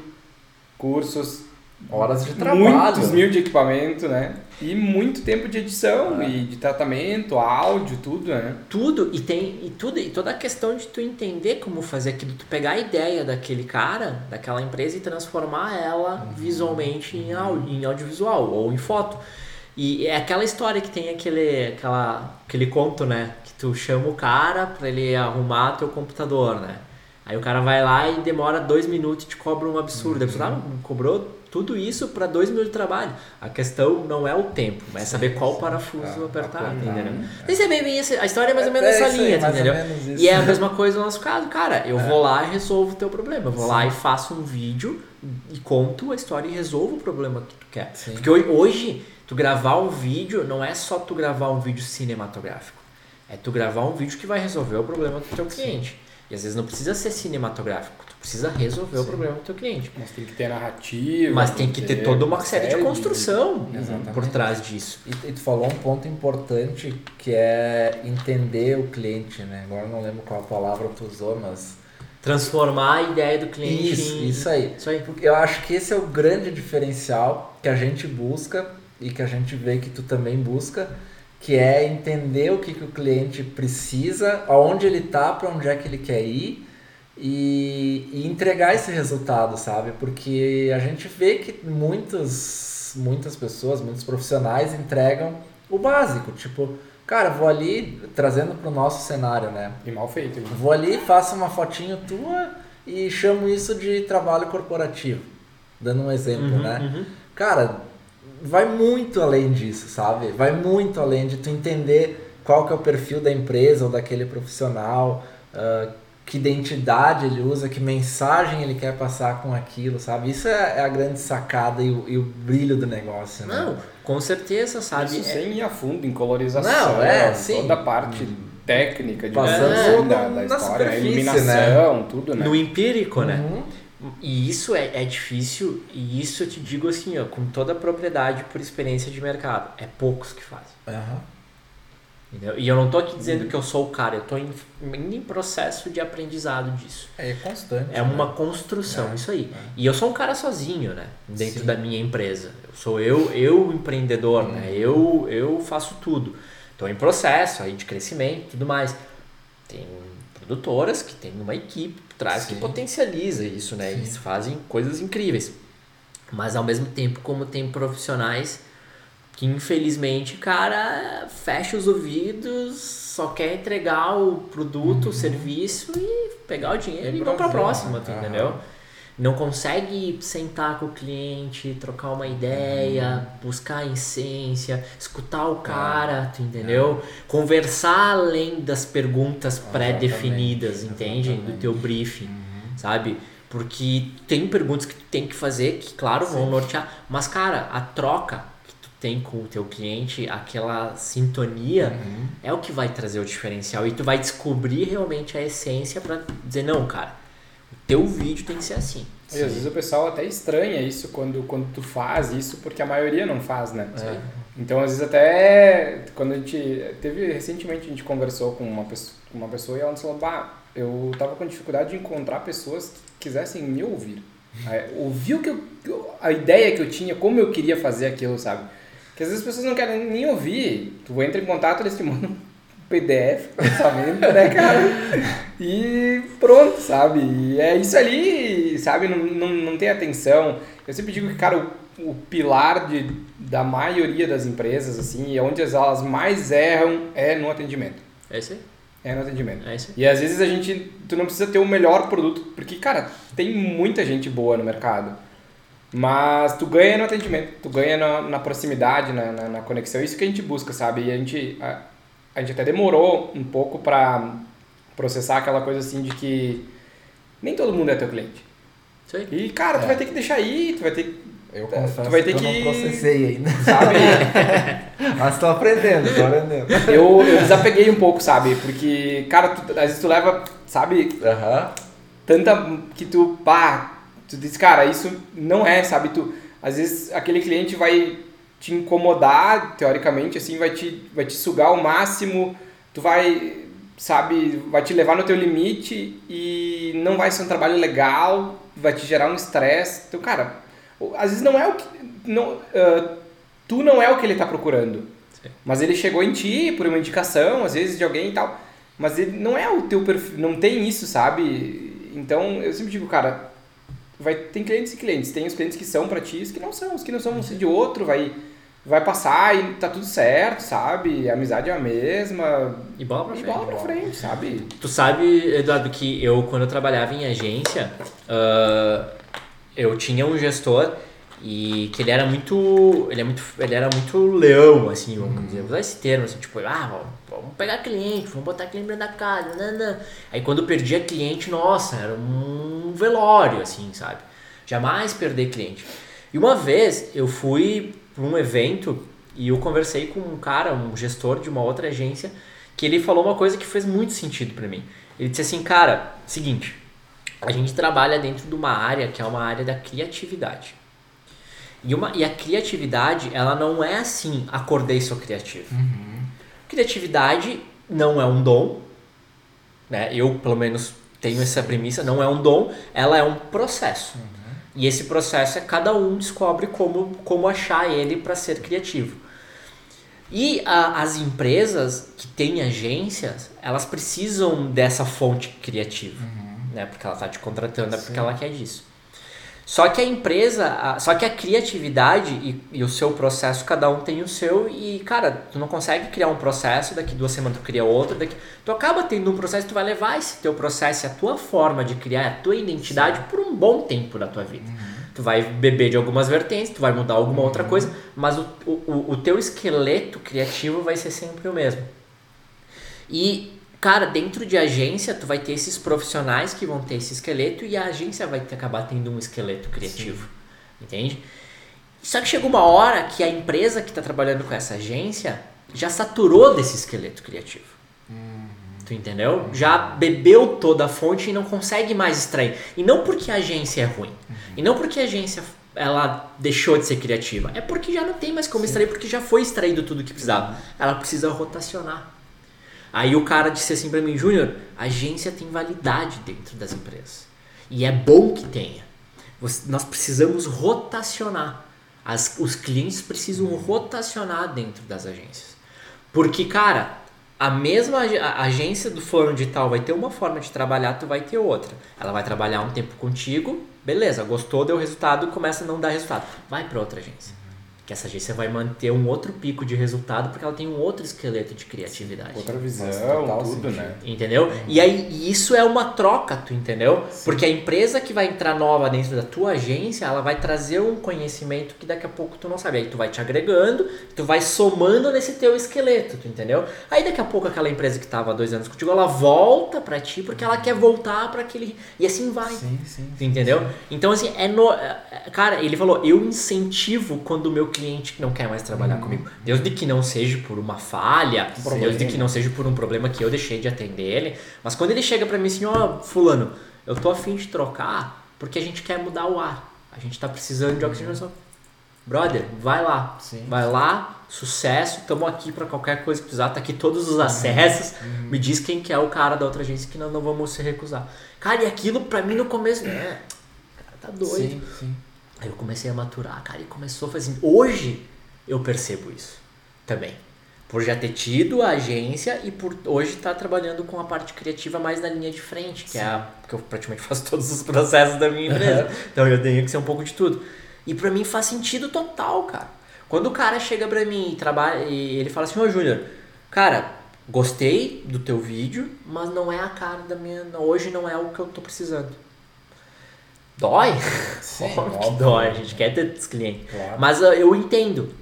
cursos, horas de trabalho. Muitos mil de equipamento, né? E muito tempo de edição é. e de tratamento, áudio, tudo, né? Tudo, e tem e tudo, e toda a questão de tu entender como fazer aquilo, tu pegar a ideia daquele cara, daquela empresa e transformar ela uhum. visualmente em, áudio, em audiovisual ou em foto. E é aquela história que tem aquele, aquela, aquele conto, né? Que tu chama o cara para ele arrumar teu computador, né? Aí o cara vai lá e demora dois minutos e te cobra um absurdo. Uhum. Aí você, ah, cobrou tudo isso para dois minutos de trabalho. A questão não é o tempo, mas é saber qual parafuso apertar, entendeu? É. Isso é bem, bem a história é mais ou menos é, essa linha, aí, entendeu? E é a mesma coisa no nosso caso, cara. Eu é. vou lá e resolvo o teu problema. Eu vou Sim. lá e faço um vídeo e conto a história e resolvo o problema que tu quer. Sim. Porque hoje, tu gravar um vídeo não é só tu gravar um vídeo cinematográfico. É tu gravar um vídeo que vai resolver o problema do teu cliente. Sim. E às vezes não precisa ser cinematográfico precisa resolver Sim. o problema do teu cliente. Mas tem que ter narrativa. Mas tem que ter, ter toda uma série de construção de... por trás disso. E, e, tu falou um ponto importante que é entender o cliente, né? Agora não lembro qual palavra tu usou, mas transformar a ideia do cliente isso, em... isso aí. Isso aí. Eu acho que esse é o grande diferencial que a gente busca e que a gente vê que tu também busca, que é entender o que, que o cliente precisa, aonde ele está, para onde é que ele quer ir e, e, entregar esse resultado, sabe? Porque a gente vê que muitas, muitas pessoas, muitos profissionais entregam o básico, tipo, cara, vou ali trazendo para o nosso cenário, né? E mal feito. Vou ali, faço uma fotinho tua e chamo isso de trabalho corporativo, dando um exemplo, uhum, né? Uhum. Cara, vai muito além disso, sabe? Vai muito além de tu entender qual que é o perfil da empresa ou daquele profissional, uh, que identidade ele usa, que mensagem ele quer passar com aquilo, sabe? Isso é, é a grande sacada e o, e o, brilho do negócio, né? Não, com certeza, sabe? Isso é... sem ir a fundo em colorização, Não, é, sim. toda a parte hum. técnica de Passando é, da, da história, a iluminação, né? tudo, né? No empírico, né? Uhum. E isso é, é difícil, e isso eu te digo assim, ó, com toda a propriedade por experiência de mercado. É poucos que fazem. Uhum. Entendeu? E eu não estou aqui dizendo que eu sou o cara, eu estou em, em processo de aprendizado disso. É constante. É né? uma construção, é, isso aí. É. E eu sou um cara sozinho, né? Dentro Sim. da minha empresa. Eu sou eu, eu empreendedor, hum. né? Eu, eu faço tudo. Estou em processo aí de crescimento e tudo mais. Tem produtoras que têm uma equipe por trás Sim. que potencializa isso, né? Sim. Eles fazem coisas incríveis. Mas ao mesmo tempo, como tem profissionais que infelizmente, cara, fecha os ouvidos, só quer entregar o produto, uhum. o serviço e pegar o dinheiro e, e para a próxima, uhum. entendeu? Não consegue sentar com o cliente, trocar uma ideia, uhum. buscar a essência, escutar o cara, tu entendeu? Conversar além das perguntas pré-definidas, entende? Do teu briefing, uhum. sabe? Porque tem perguntas que tu tem que fazer que, claro, Sim. vão nortear. Mas, cara, a troca tem com o teu cliente, aquela sintonia uhum. é o que vai trazer o diferencial e tu vai descobrir realmente a essência para dizer não, cara, o teu vídeo tem que ser assim. E às vezes o pessoal até estranha isso quando, quando tu faz isso, porque a maioria não faz, né? É. Então, às vezes até quando a gente teve recentemente a gente conversou com uma pessoa, uma pessoa e ela nos falou: "Bah, eu tava com dificuldade de encontrar pessoas que quisessem me ouvir". ouvir o que eu, a ideia que eu tinha, como eu queria fazer aquilo, sabe? Que às vezes as pessoas não querem nem ouvir. Tu entra em contato, eles te mandam um PDF, pensamento, né, cara? (laughs) E pronto, sabe? E é isso ali, sabe? Não, não, não tem atenção. Eu sempre digo que, cara, o, o pilar de, da maioria das empresas, assim, e onde elas mais erram é no atendimento. É isso aí. É no atendimento. É isso aí. E às vezes a gente, tu não precisa ter o melhor produto, porque, cara, tem muita gente boa no mercado. Mas tu ganha no atendimento, tu ganha na, na proximidade, na, na, na, conexão, isso que a gente busca, sabe? E a gente, a, a gente até demorou um pouco para processar aquela coisa assim de que nem todo mundo é teu cliente. Sim. E, cara, tu É. vai ter que deixar aí, tu vai ter que. Eu Tu confesso vai ter que, que- eu não processei ainda. Sabe? (laughs) Mas tô aprendendo, tô aprendendo. eu, eu desapeguei um pouco, sabe? Porque, cara, tu, às vezes tu leva, sabe, Aham. tanta que tu, pá, tu diz, cara, isso não é, sabe? Tu, às vezes aquele cliente vai te incomodar, teoricamente, assim, vai te, vai te sugar ao máximo, tu vai, sabe, vai te levar no teu limite e não vai ser um trabalho legal, vai te gerar um estresse. Então, cara, às vezes não é o que. Não, ah, tu não é o que ele tá procurando. Sim. Mas ele chegou em ti por uma indicação, às vezes de alguém e tal. Mas ele não é o teu perfil, não tem isso, sabe? Então eu sempre digo, cara, vai tem clientes e clientes, tem os clientes que são pra ti, e os que não são, os que não são vão ser de outro, vai vai passar e tá tudo certo, sabe? A amizade é a mesma. E bola pra E frente. bola pra frente, sabe? Tu sabe, Eduardo, que eu, quando eu trabalhava em agência, ah, eu tinha um gestor e que ele era muito. Ele, é muito, ele era muito leão, assim, vamos dizer, vou usar esse termo, assim, tipo, ah, vamos- pegar cliente, vamos botar cliente dentro da casa, nanã. Aí quando eu perdia cliente, nossa, era um velório, assim, sabe? Jamais perder cliente. E uma vez eu fui para um evento e eu conversei com um cara, um gestor de uma outra agência, que ele falou uma coisa que fez muito sentido para mim. Ele disse assim, cara, seguinte, a gente trabalha dentro de uma área que é uma área da criatividade. E, uma, e a criatividade, ela não é assim, acordei sou criativo. Criatividade não é um dom, né? Eu, pelo menos, tenho essa premissa, não é um dom, ela é um processo. E esse processo é cada um descobre como, como achar ele para ser criativo. E a- as empresas que têm agências, elas precisam dessa fonte criativa, né? Porque ela está te contratando, é porque ela quer disso. Só que a empresa, só que a criatividade e, e o seu processo, cada um tem o seu e, cara, tu não consegue criar um processo, daqui duas semanas tu cria outro, daqui... Tu acaba tendo um processo, tu vai levar esse teu processo e a tua forma de criar a tua identidade por um bom tempo da tua vida. Tu vai beber de algumas vertentes, tu vai mudar alguma outra coisa, mas o, o, o teu esqueleto criativo vai ser sempre o mesmo. E, cara, dentro de agência, tu vai ter esses profissionais que vão ter esse esqueleto e a agência vai ter, acabar tendo um esqueleto criativo. Entende? Só que chega uma hora que a empresa que está trabalhando com essa agência já saturou desse esqueleto criativo. Tu entendeu? Já bebeu toda a fonte e não consegue mais extrair. E não porque a agência é ruim. E não porque a agência ela deixou de ser criativa. É porque já não tem mais como extrair, porque já foi extraído tudo que precisava. Ela precisa rotacionar. Aí o cara disse assim pra mim, Júnior, a agência tem validade dentro das empresas. E é bom que tenha. Nós precisamos rotacionar. As- os clientes precisam rotacionar dentro das agências. Porque, cara, a mesma a agência do fulano de tal vai ter uma forma de trabalhar, tu vai ter outra. Ela vai trabalhar um tempo contigo, beleza, gostou, deu resultado, começa a não dar resultado. Vai para outra agência. Que essa agência vai manter um outro pico de resultado porque ela tem um outro esqueleto de criatividade. Outra visão, total tudo, sentido. né? Entendeu? E aí e isso é uma troca, tu entendeu? Porque a empresa que vai entrar nova dentro da tua agência, ela vai trazer um conhecimento que daqui a pouco tu não sabe. Aí tu vai te agregando, tu vai somando nesse teu esqueleto, tu entendeu? Aí daqui a pouco aquela empresa que tava há dois anos contigo, ela volta pra ti porque ela quer voltar para aquele. E assim vai. Sim, sim. Tu entendeu? Então, assim, é no. é- Cara, ele falou, eu incentivo quando o meu cliente não quer mais trabalhar comigo. Desde que não seja por uma falha, problema. desde que não seja por um problema que eu deixei de atender ele. Mas quando ele chega pra mim assim, ó, fulano, eu tô afim de trocar porque a gente quer mudar o ar. A gente tá precisando de oxigenação. Brother, vai lá. Sim. Vai lá, sucesso, tamo aqui pra qualquer coisa que precisar, tá aqui todos os acessos. Me diz quem que é o cara da outra agência que não, não vamos se recusar. Cara, e aquilo pra mim no começo, né? Cara, tá doido. Sim, sim. Aí eu comecei a maturar, cara, e começou a fazer. Hoje eu percebo isso também. Por já ter tido a agência e por hoje estar trabalhando com a parte criativa mais na linha de frente, que é a que eu praticamente (laughs) faço todos os processos da minha empresa. então eu tenho que ser um pouco de tudo. E pra mim faz sentido total, cara. Quando o cara chega pra mim e trabalha e ele fala assim: "Ô, Júnior, cara, gostei do teu vídeo, mas não é a cara da minha, hoje não é o que eu tô precisando". Dói? Sim, (laughs) Óbvio que dói, a gente quer ter esse cliente. Claro. Mas eu entendo.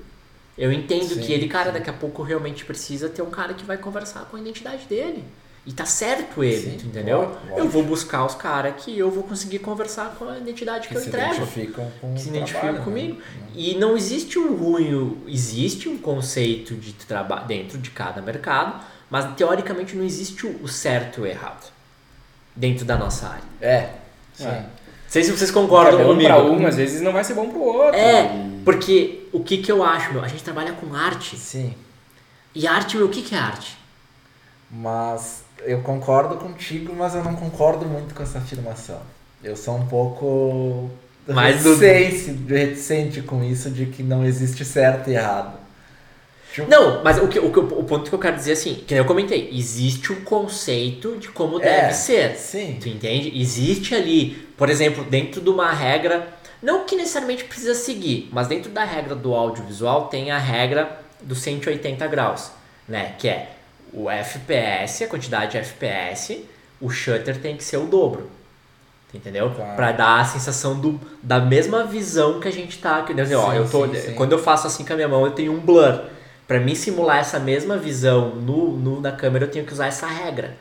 Eu entendo Sim, que ele, cara, sim. daqui a pouco realmente precisa ter um cara que vai conversar com a identidade dele. E tá certo ele, Sim, entendeu? Eu vou buscar os caras que eu vou conseguir conversar com a identidade que, que eu se entrego. identificam com Que se identificam trabalho, né? comigo. E não existe um ruim, existe um conceito de trabalho dentro de cada mercado, mas teoricamente não existe o o certo e o errado dentro da nossa área. É, sim. É. Não sei se vocês É concordam bom comigo. pra um, às vezes não vai ser bom pro outro. É, E- porque o que que eu acho, meu? A gente trabalha com arte. Sim. E arte, meu, o que que é arte? Mas eu concordo contigo, mas eu não concordo muito com essa afirmação. Eu sou um pouco Mas do- reticente, reticente com isso de que não existe certo e errado. Tipo, Não, mas o, que, o, que- o ponto que eu quero dizer é assim, que nem eu comentei, existe um conceito de como É, deve ser. Sim. Tu entende? Existe ali, por exemplo, dentro de uma regra, não que necessariamente precisa seguir, mas dentro da regra do audiovisual tem a regra dos 180 graus, né? Que é o FPS, a quantidade de FPS, o shutter tem que ser o dobro. Entendeu? Tá. Pra dar a sensação do, da mesma visão que a gente tá. Que, dizer, ó, Sim, eu tô, sim, sim. Quando eu faço assim com a minha mão, eu tenho um blur. Pra mim simular essa mesma visão no, no, na câmera, eu tenho que usar essa regra.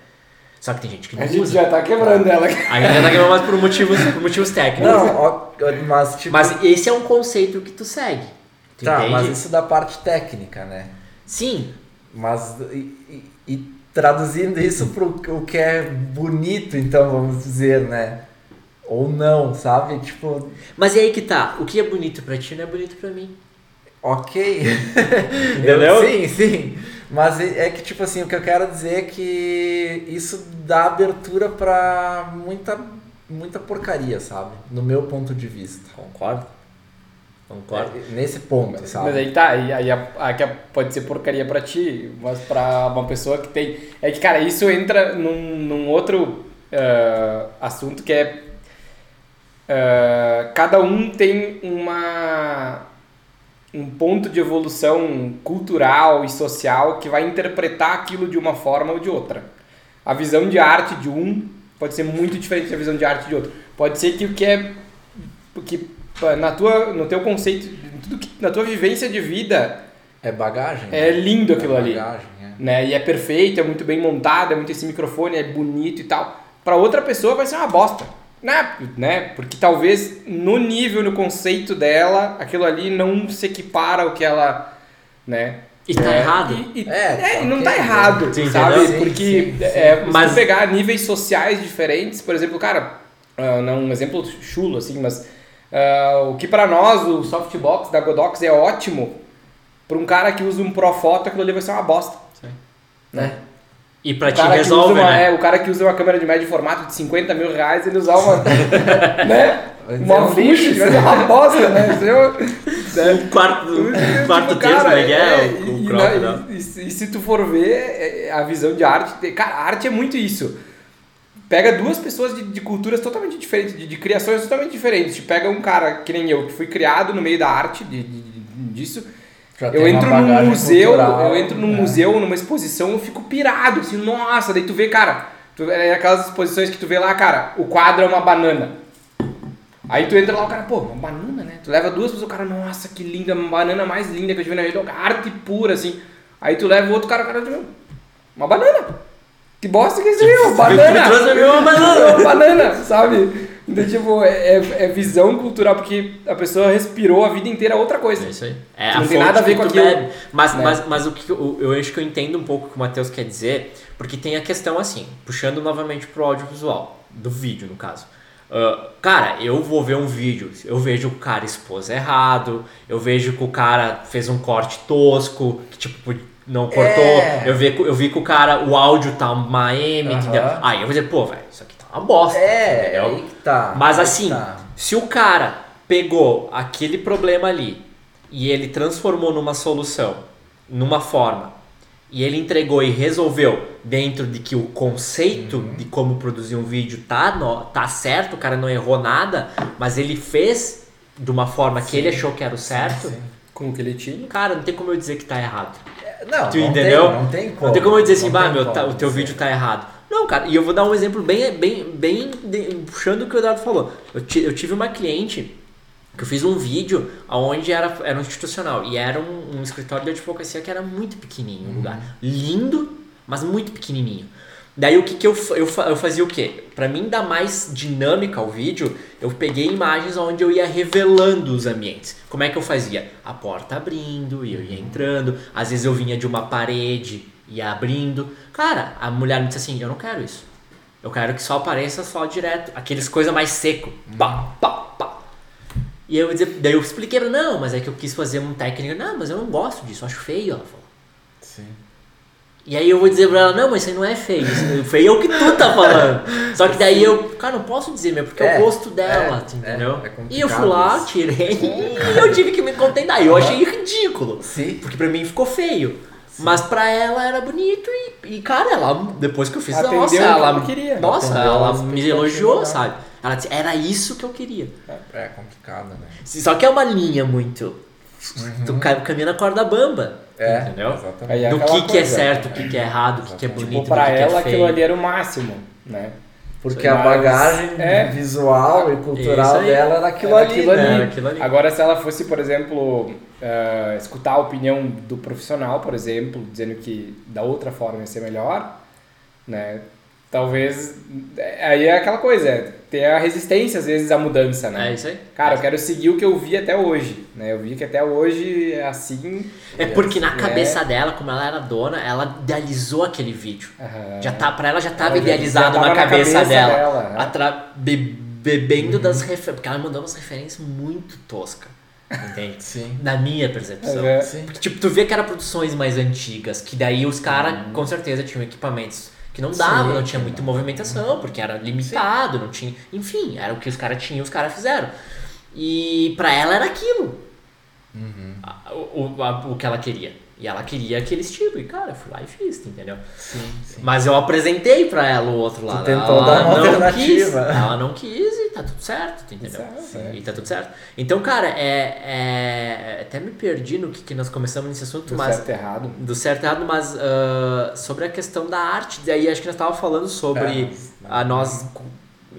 Só que tem gente que não A gente usa. já tá quebrando ela. A gente já tá queimando mais por motivos, por motivos técnicos. Não, ó, mas tipo. Mas esse é um conceito que tu segue. Tu tá, entende? mas isso da parte técnica, né? Sim, Mas e, e- e traduzindo isso pro o que é bonito, então vamos dizer, né? Ou não, sabe? Tipo, mas e aí que tá. O que é bonito pra ti não é bonito pra mim. ok. (laughs) Entendeu? Eu- sim, sim. Mas é é que, tipo assim, o que eu quero dizer é que isso dá abertura pra muita, muita porcaria, sabe? No meu ponto de vista. Concordo. Concordo. É, Nesse ponto, sabe? Mas aí tá, aí, aí a- a que a- pode ser porcaria pra ti, mas pra uma pessoa que tem. É que, cara, isso entra num, num outro ah, assunto que é. ah, cada um tem uma. Um ponto de evolução cultural e social que vai interpretar aquilo de uma forma ou de outra. A visão de arte de um pode ser muito diferente da visão de arte de outro. Pode ser que o que é que na tua no teu conceito, tudo que, na tua vivência de vida, É bagagem. É né? lindo aquilo é ali. Bagagem, é. né, e é perfeito, é muito bem montado, é muito esse microfone, é bonito e tal. Para outra pessoa vai ser uma bosta. Né? né? Porque talvez no nível, no conceito dela, aquilo ali não se equipara ao que ela, né? E tá É, errado. E, e- É, é, e não tá errado, Sim, sabe? Sim, Porque sim, sim. é, se Mas- tu pegar níveis sociais diferentes, por exemplo, cara, ah, não um exemplo chulo assim, mas ah, o que pra nós o softbox da Godox é ótimo, pra um cara que usa um Profoto aquilo ali vai ser uma bosta, Sim. né? E pra O ti cara, que resolve, usa uma, né? é, o cara que usa uma câmera de médio formato de 50 mil reais, ele usar uma, (laughs) né? Uma um vai ser uma bosta, né? (laughs) Isso é um- quarto, um quarto Tipo, terço, né? que é, é, o, o e, crop, na- né? e- e- e se tu for ver é, a visão de arte, te- cara, a arte é muito isso. Pega duas pessoas de, de culturas totalmente diferentes, de, de criações totalmente diferentes. Te pega um cara que nem eu, que fui criado no meio da arte, de, de- de- disso. Já Eu entro num museu, cultural, eu entro num né? museu, numa exposição, eu fico pirado, assim, nossa, daí tu vê, cara, tu, é aquelas exposições que tu vê lá, cara, o quadro é uma banana. Aí tu entra lá, o cara, pô, uma banana, né? Tu leva duas pessoas, o cara, nossa, que linda, uma banana mais linda que eu tive na vida, arte pura, assim. Aí tu leva o outro cara, o cara, tipo, uma banana. Que bosta que é isso aí, banana. Mim uma banana. (laughs) uma banana, sabe? Então, tipo, é, é- é visão cultural, porque a pessoa respirou a vida inteira outra coisa. É isso aí. É não tem nada a ver com aquilo, bebe. Mas, né? mas, mas o que eu, eu acho que eu entendo um pouco o que o Matheus quer dizer, porque tem a questão assim, puxando novamente pro audiovisual, do vídeo no caso. Ah, cara, eu vou ver um vídeo, eu vejo que o cara expôs errado, eu vejo que o cara fez um corte tosco, que tipo, não cortou, É. eu, vi, eu vi que o cara, o áudio tá uma M, Aham. entendeu? Aí eu vou dizer, pô, velho, isso aqui uma bosta, É, entendeu? aí que tá. Mas assim, tá. se o cara pegou aquele problema ali e ele transformou numa solução, numa forma, e ele entregou e resolveu dentro de que o conceito Uhum. de como produzir um vídeo tá, no- tá certo, o cara não errou nada, mas ele fez de uma forma que ele achou que era o certo, Sim. Com o que ele tinha. cara, não tem como eu dizer que tá errado. Não, Tu não entendeu? Tem, não tem como. Não tem como eu dizer assim, bah, meu, tá- o teu vídeo tá errado. Não, cara, e eu vou dar um exemplo bem, bem, bem de- puxando o que o Eduardo falou. Eu, eu tive uma cliente que eu fiz um vídeo onde era, era um institucional e era um, um escritório de advocacia que era muito pequenininho, um lugar lindo, mas muito pequenininho. Daí o que, que eu, eu, eu fazia o quê? Pra mim dar mais dinâmica ao vídeo, eu peguei imagens onde eu ia revelando os ambientes. Como é que eu fazia? A porta abrindo e eu ia entrando. Às vezes eu vinha de uma parede ia abrindo. Cara, a mulher me disse assim, eu não quero isso. Eu quero que só apareça só direto. Aqueles coisa mais seco. Pá, pá, pá. E eu, daí eu expliquei pra ela, não, mas é que eu quis fazer um técnico. Não, mas eu não gosto disso, eu acho feio, ela falou. Sim. E aí eu vou dizer pra ela, não, mas isso aí não é feio. Isso feio é o que tu tá falando. Só que daí eu, cara, não posso dizer mesmo, porque é, É, o gosto dela, é, entendeu? é, é e eu fui lá, tirei (laughs) e eu tive que me contentar. E eu achei ridículo. Sim. Porque pra mim ficou feio. Mas pra ela era bonito e, e, cara, ela, depois que eu fiz, Atendeu nossa, o que ela, ela queria. nossa, Atendeu ela me elogiou, sabe? Ela disse, era isso que eu queria. É complicado, né? Só que é uma linha muito. Tu cai- caminha na corda bamba. É, Entendeu? exatamente. Aí é Do aquela que, que é coisa. certo, o que, que é errado, o que, que é bonito, Tipo, pra que, que ela é aquilo ali era o máximo, né? Porque Mas- a bagagem é. visual e cultural aí. dela era aquilo Era ali, aquilo né? ali. Era aquilo ali. Agora, se ela fosse, por exemplo, eh, escutar a opinião do profissional, por exemplo, dizendo que da outra forma ia ser melhor, né? Talvez. é, Aí é aquela coisa, é ter a resistência, às vezes, à mudança, né? É isso aí. Cara, eu quero seguir o que eu vi até hoje, né? Eu vi que até hoje é assim. É porque na É. cabeça dela, como ela era dona, ela idealizou aquele vídeo. aham. Já tá, pra ela já tava Ela idealizado já tava na na cabeça, cabeça dela. dela, né? Atra- be- bebendo das referências. Porque ela mandou umas referências muito toscas. Entende? (laughs) Sim. Na minha percepção. É. Porque, tipo, tu vê que eram produções mais antigas, que daí os caras, com certeza, tinham equipamentos que não davam, Sim. não tinha muita movimentação, porque era limitado, não tinha. Enfim, era o que os caras tinham, os caras fizeram. E pra ela era aquilo. A- o, o, a- o que ela queria. E ela queria aquele estilo. E, cara, eu fui lá e fiz, tu entendeu? Sim, sim. Mas eu apresentei pra ela o outro lado. tentou ela dar uma não alternativa. Quis, ela não quis e tá tudo certo, tu entendeu? Certo, é. E tá tudo certo. Então, cara, é, é- Até me perdi no que, que nós começamos nesse assunto, Do mas certo e errado. do certo e errado, mas ah, sobre a questão da arte, daí acho que nós estávamos falando sobre É, a nós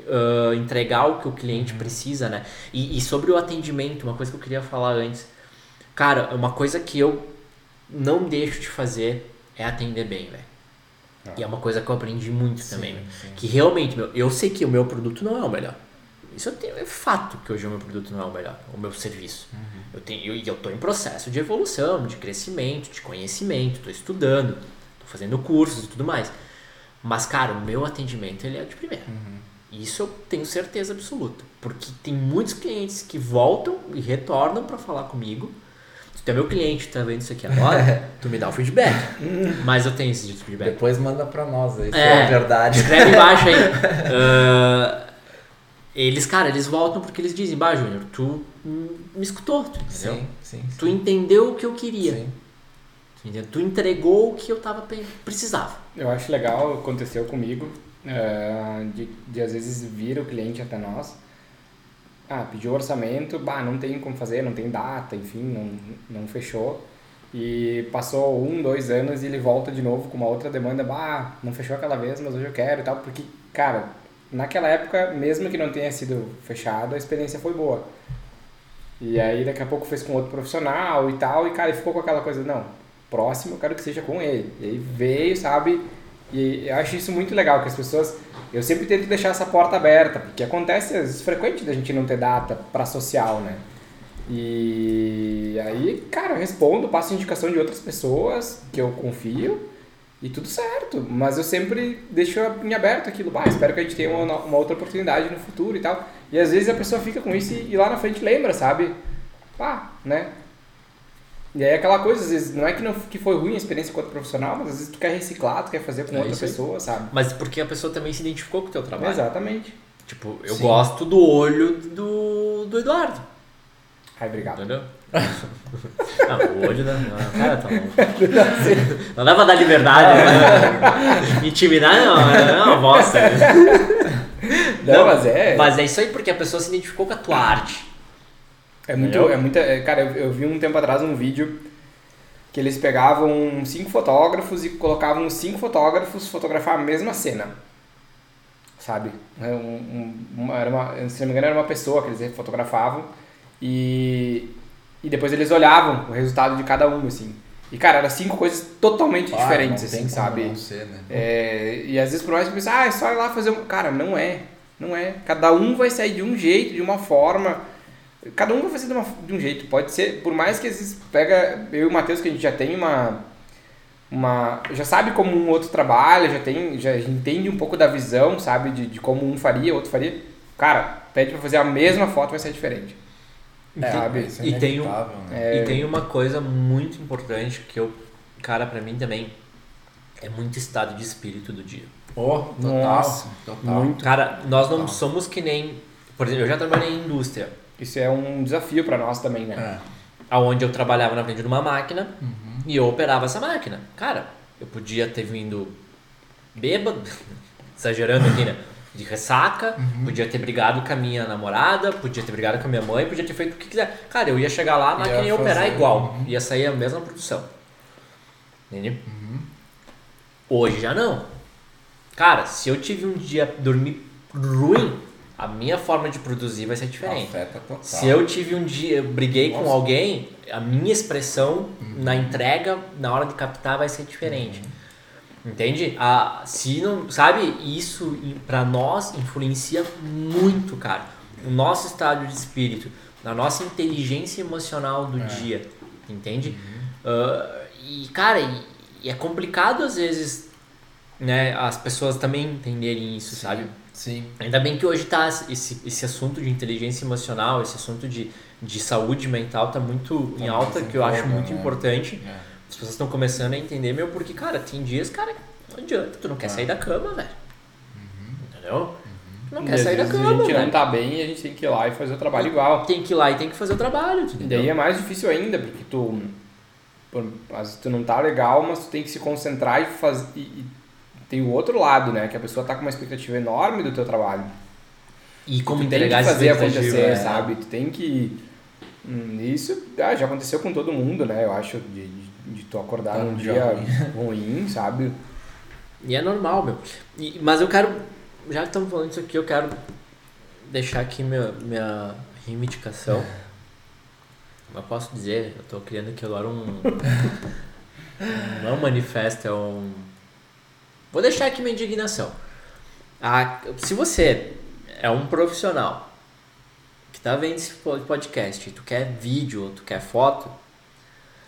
ah, entregar o que o cliente Uhum. precisa, né? E, e sobre o atendimento, uma coisa que eu queria falar antes. Cara, uma coisa que eu não deixo de fazer é atender bem, velho. Ah. E é uma coisa que eu aprendi muito também, Sim, velho. sim. Que realmente, meu, eu sei que o meu produto não é o melhor. Isso eu tenho, é fato que hoje o meu produto não é o melhor, o meu serviço. Eu tenho, e eu estou em processo de evolução, de crescimento, de conhecimento, estou estudando, estou fazendo cursos e tudo mais. Mas, cara, o meu atendimento ele é de primeira. Isso eu tenho certeza absoluta. Porque tem muitos clientes que voltam e retornam para falar comigo. Se tu é meu cliente, tá vendo isso aqui agora, (laughs) tu me dá o feedback. (laughs) Mas eu tenho esse tipo de feedback. Depois manda pra nós aí, se É. é verdade. Escreve embaixo aí. (laughs) Ah, eles, cara, eles voltam porque eles dizem, bah, Júnior, tu me escutou, tu entendeu? Sim, sim. Tu entendeu o que eu queria. Sim. Tu, entendeu? tu entregou o que eu tava precisava. Eu acho legal, aconteceu comigo, eh, de, de às vezes vir o cliente até nós. Ah, pediu orçamento, bah, não tem como fazer, não tem data, enfim, não, não fechou. E passou um, dois anos e ele volta de novo com uma outra demanda, bah, não fechou aquela vez, mas hoje eu quero e tal, porque, cara, naquela época, mesmo que não tenha sido fechado, a experiência foi boa. E aí daqui a pouco fez com outro profissional e tal, e cara, ele ficou com aquela coisa, não, próximo eu quero que seja com ele. E aí veio, sabe? E eu acho isso muito legal, que as pessoas. Eu sempre tento deixar essa porta aberta, porque acontece, frequente da gente não ter data para social, né? E aí, cara, eu respondo, passo indicação de outras pessoas que eu confio e tudo certo. Mas eu sempre deixo em aberto aquilo. Bah, espero que a gente tenha uma, uma outra oportunidade no futuro e tal. E às vezes a pessoa fica com isso e, e lá na frente lembra, sabe? Pá, né? E aí aquela coisa, às vezes, não é que, não, que foi ruim a experiência outro profissional, mas às vezes tu quer reciclar, tu quer fazer com É outra aí. pessoa, sabe? Mas porque a pessoa também se identificou com o teu trabalho. Exatamente. Tipo, eu Sim. gosto do olho do, do Eduardo. Ai, obrigado. Entendeu? (laughs) Não, o olho da. Não, cara, tá louco. (laughs) Não dá pra dar liberdade. né? (laughs) Intimidade não, é uma bosta. Não, mas é. Mas é isso aí porque a pessoa se identificou com a tua arte. É muito, é muita, é, cara, eu, eu vi um tempo atrás um vídeo que eles pegavam cinco fotógrafos e colocavam cinco fotógrafos fotografar a mesma cena. sabe? É um, um, era uma, se não me engano, era uma pessoa que eles fotografavam e, e depois eles olhavam o resultado de cada um, assim. E, cara, eram cinco coisas totalmente Ah, diferentes, assim, sabe? não ser, né? É, e às vezes por mais que você, ah, é só ir lá fazer um. Cara, não é. Não é. Cada um vai sair de um jeito, de uma forma. Cada um vai fazer de, uma- de um jeito. Pode ser, por mais que vezes pega. Eu e o Matheus, que a gente já tem uma. uma já sabe como um outro trabalha, já tem. Já entende um pouco da visão, sabe? De, de como um faria, outro faria. Cara, pede pra fazer a mesma foto, vai ser diferente. É, sabe? É E tem um- né? É, E tem uma coisa muito importante que eu, cara, pra mim também é muito estado de espírito do dia. Oh, total, Nossa, total. muito. Cara, nós não Total. somos que nem, por exemplo, eu já trabalhei em indústria, Isso é um desafio pra nós também, né? É. aonde eu trabalhava na frente de uma máquina Uhum. e eu operava essa máquina. Cara, eu podia ter vindo bêbado, (laughs) exagerando aqui, né? De ressaca, Uhum. podia ter brigado com a minha namorada, podia ter brigado com a minha mãe, podia ter feito o que quiser. Cara, eu ia chegar lá, a Ia máquina ia operar fazer, igual, uhum. ia sair a mesma produção. Entendeu? Uhum. Hoje já não. Cara, se eu tive um dia dormir ruim, a minha forma de produzir vai ser diferente. Afeta total. Se eu tive um dia, eu briguei com Nossa. alguém, a minha expressão na entrega, na hora de captar, vai ser diferente. Entende? A, se não, sabe, isso pra nós influencia muito, cara. O nosso estado de espírito, a nossa inteligência emocional do dia, entende? Ah, e, cara, e, e é complicado às vezes, né, as pessoas também entenderem isso, sabe? Sim. Ainda bem que hoje tá esse, esse assunto de inteligência emocional, esse assunto de, de saúde mental tá muito em Tá alta, em que eu acho muito né? importante. É. As pessoas estão começando a entender, meu, porque, cara, tem dias, cara, não adianta, tu não quer Ah. sair da cama, velho. Entendeu? Tu não quer sair da cama, a gente não velho. tá bem e a gente tem que ir lá e fazer o trabalho igual. Tem que ir lá e tem que fazer o trabalho, E daí é mais difícil ainda, porque tu, por- às vezes tu não tá legal, mas tu tem que se concentrar e fazer. E tem o outro lado, né? Que a pessoa tá com uma expectativa enorme do teu trabalho. E como tu tem que fazer acontecer, é. sabe? Tu tem que. Hum, Isso ah, já aconteceu com todo mundo, né? Eu acho, de, de, de tu acordar Tá num dia (laughs) ruim, sabe? E é normal, meu. E- mas eu quero, já que estamos falando isso aqui, eu quero deixar aqui minha, minha reivindicação. (laughs) Eu posso dizer, eu tô criando aqui agora um. (laughs) não é um manifesto, é um. Vou deixar aqui minha indignação. Ah, se você é um profissional que tá vendo esse po- podcast e tu quer vídeo ou tu quer foto,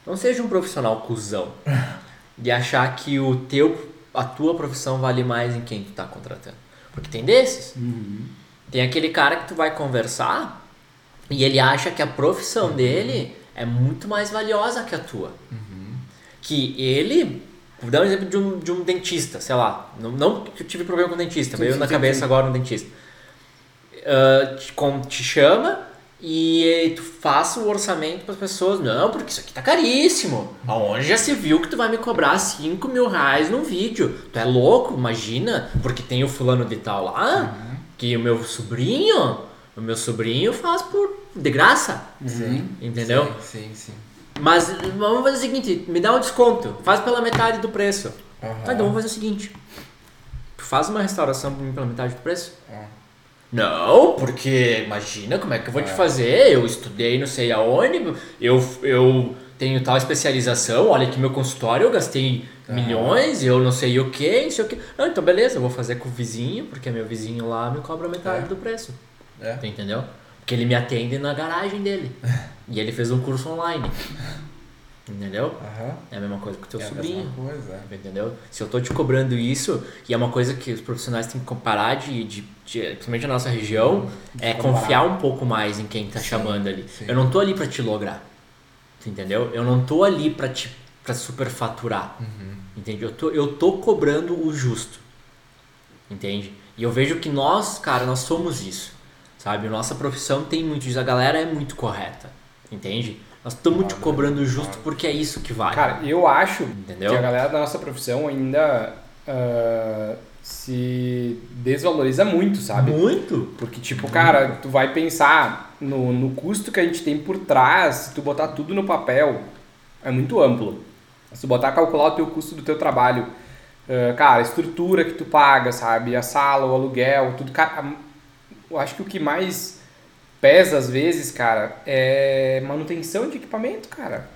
não seja um profissional cuzão (laughs) de achar que o teu a tua profissão vale mais em quem tu tá contratando. Porque tem desses. Tem aquele cara que tu vai conversar e ele acha que a profissão dele é muito mais valiosa que a tua. Que ele, vou dar um exemplo de um, de um dentista, sei lá. Não, não que eu tive problema com dentista, Sim, veio sim, na sim, cabeça sim. agora um dentista. Ah, te, com- te chama e tu faça o orçamento para as pessoas. Não, porque isso aqui tá caríssimo. Aonde já se viu que tu vai me cobrar 5 mil reais num vídeo? Tu é louco? Imagina, porque tem o fulano de tal lá, que o meu sobrinho, o meu sobrinho faz por de graça. Sim. Entendeu? Sim, sim. sim. Mas vamos fazer o seguinte, me dá um desconto, faz pela metade do preço. Aham. Tá, então vamos fazer o seguinte. Tu faz uma restauração pra mim pela metade do preço? Ah. Não, porque imagina como é que eu vou te É. fazer. Eu estudei não sei aonde, eu, eu tenho tal especialização, olha aqui meu consultório, eu gastei Aham. milhões, eu não sei o que, não sei o que. Não, então beleza, eu vou fazer com o vizinho, porque meu vizinho lá me cobra metade É. do preço. É. Entendeu? Porque ele me atende na garagem dele. e ele fez um curso online. Entendeu? Aham. É a mesma coisa que o teu é a sobrinho. mesma coisa. é. Entendeu? Se eu tô te cobrando isso, e é uma coisa que os profissionais têm que comparar de, de, de principalmente na nossa região, é comparar. confiar um pouco mais em quem tá Sim, chamando ali. sim. Eu não tô ali pra te lograr. Entendeu? Eu não tô ali pra te pra superfaturar. Uhum. Entende? Eu tô, eu tô cobrando o justo. Entende? E eu vejo que nós, cara, nós somos isso. Sabe? Nossa profissão tem muito disso. A galera é muito correta. Entende? Nós estamos te cobrando justo porque é isso que vale. Cara, eu acho Entendeu? que a galera da nossa profissão ainda ah, se desvaloriza muito, sabe? Muito? Porque, tipo, cara, tu vai pensar no, no custo que a gente tem por trás, se tu botar tudo no papel, é muito amplo. Se tu botar calcular o teu custo do teu trabalho Uh, cara, a estrutura que tu paga, sabe? A sala, o aluguel, tudo. Cara, eu acho que o que mais pesa às vezes, cara, é manutenção de equipamento, cara.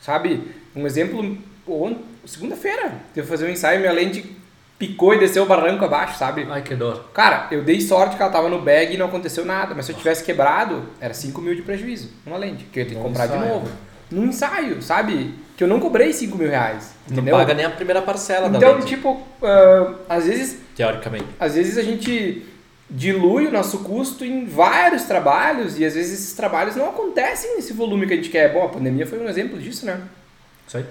Sabe? Um exemplo, segunda-feira, eu fazer um ensaio, minha lente picou e desceu o barranco abaixo, sabe? Ai, que dor. Cara, eu dei sorte que ela tava no bag e não aconteceu nada, mas se eu tivesse quebrado, era 5 mil de prejuízo, uma lente, que eu ia ter que comprar ensaio. de novo. Num ensaio, sabe? Que eu não cobrei 5 mil reais. Entendeu? Não paga nem a primeira parcela então, da lente. Então, tipo, uh, às vezes. Teoricamente. Às vezes a gente dilui o nosso custo em vários trabalhos e às vezes esses trabalhos não acontecem nesse volume que a gente quer. Bom, a pandemia foi um exemplo disso, né?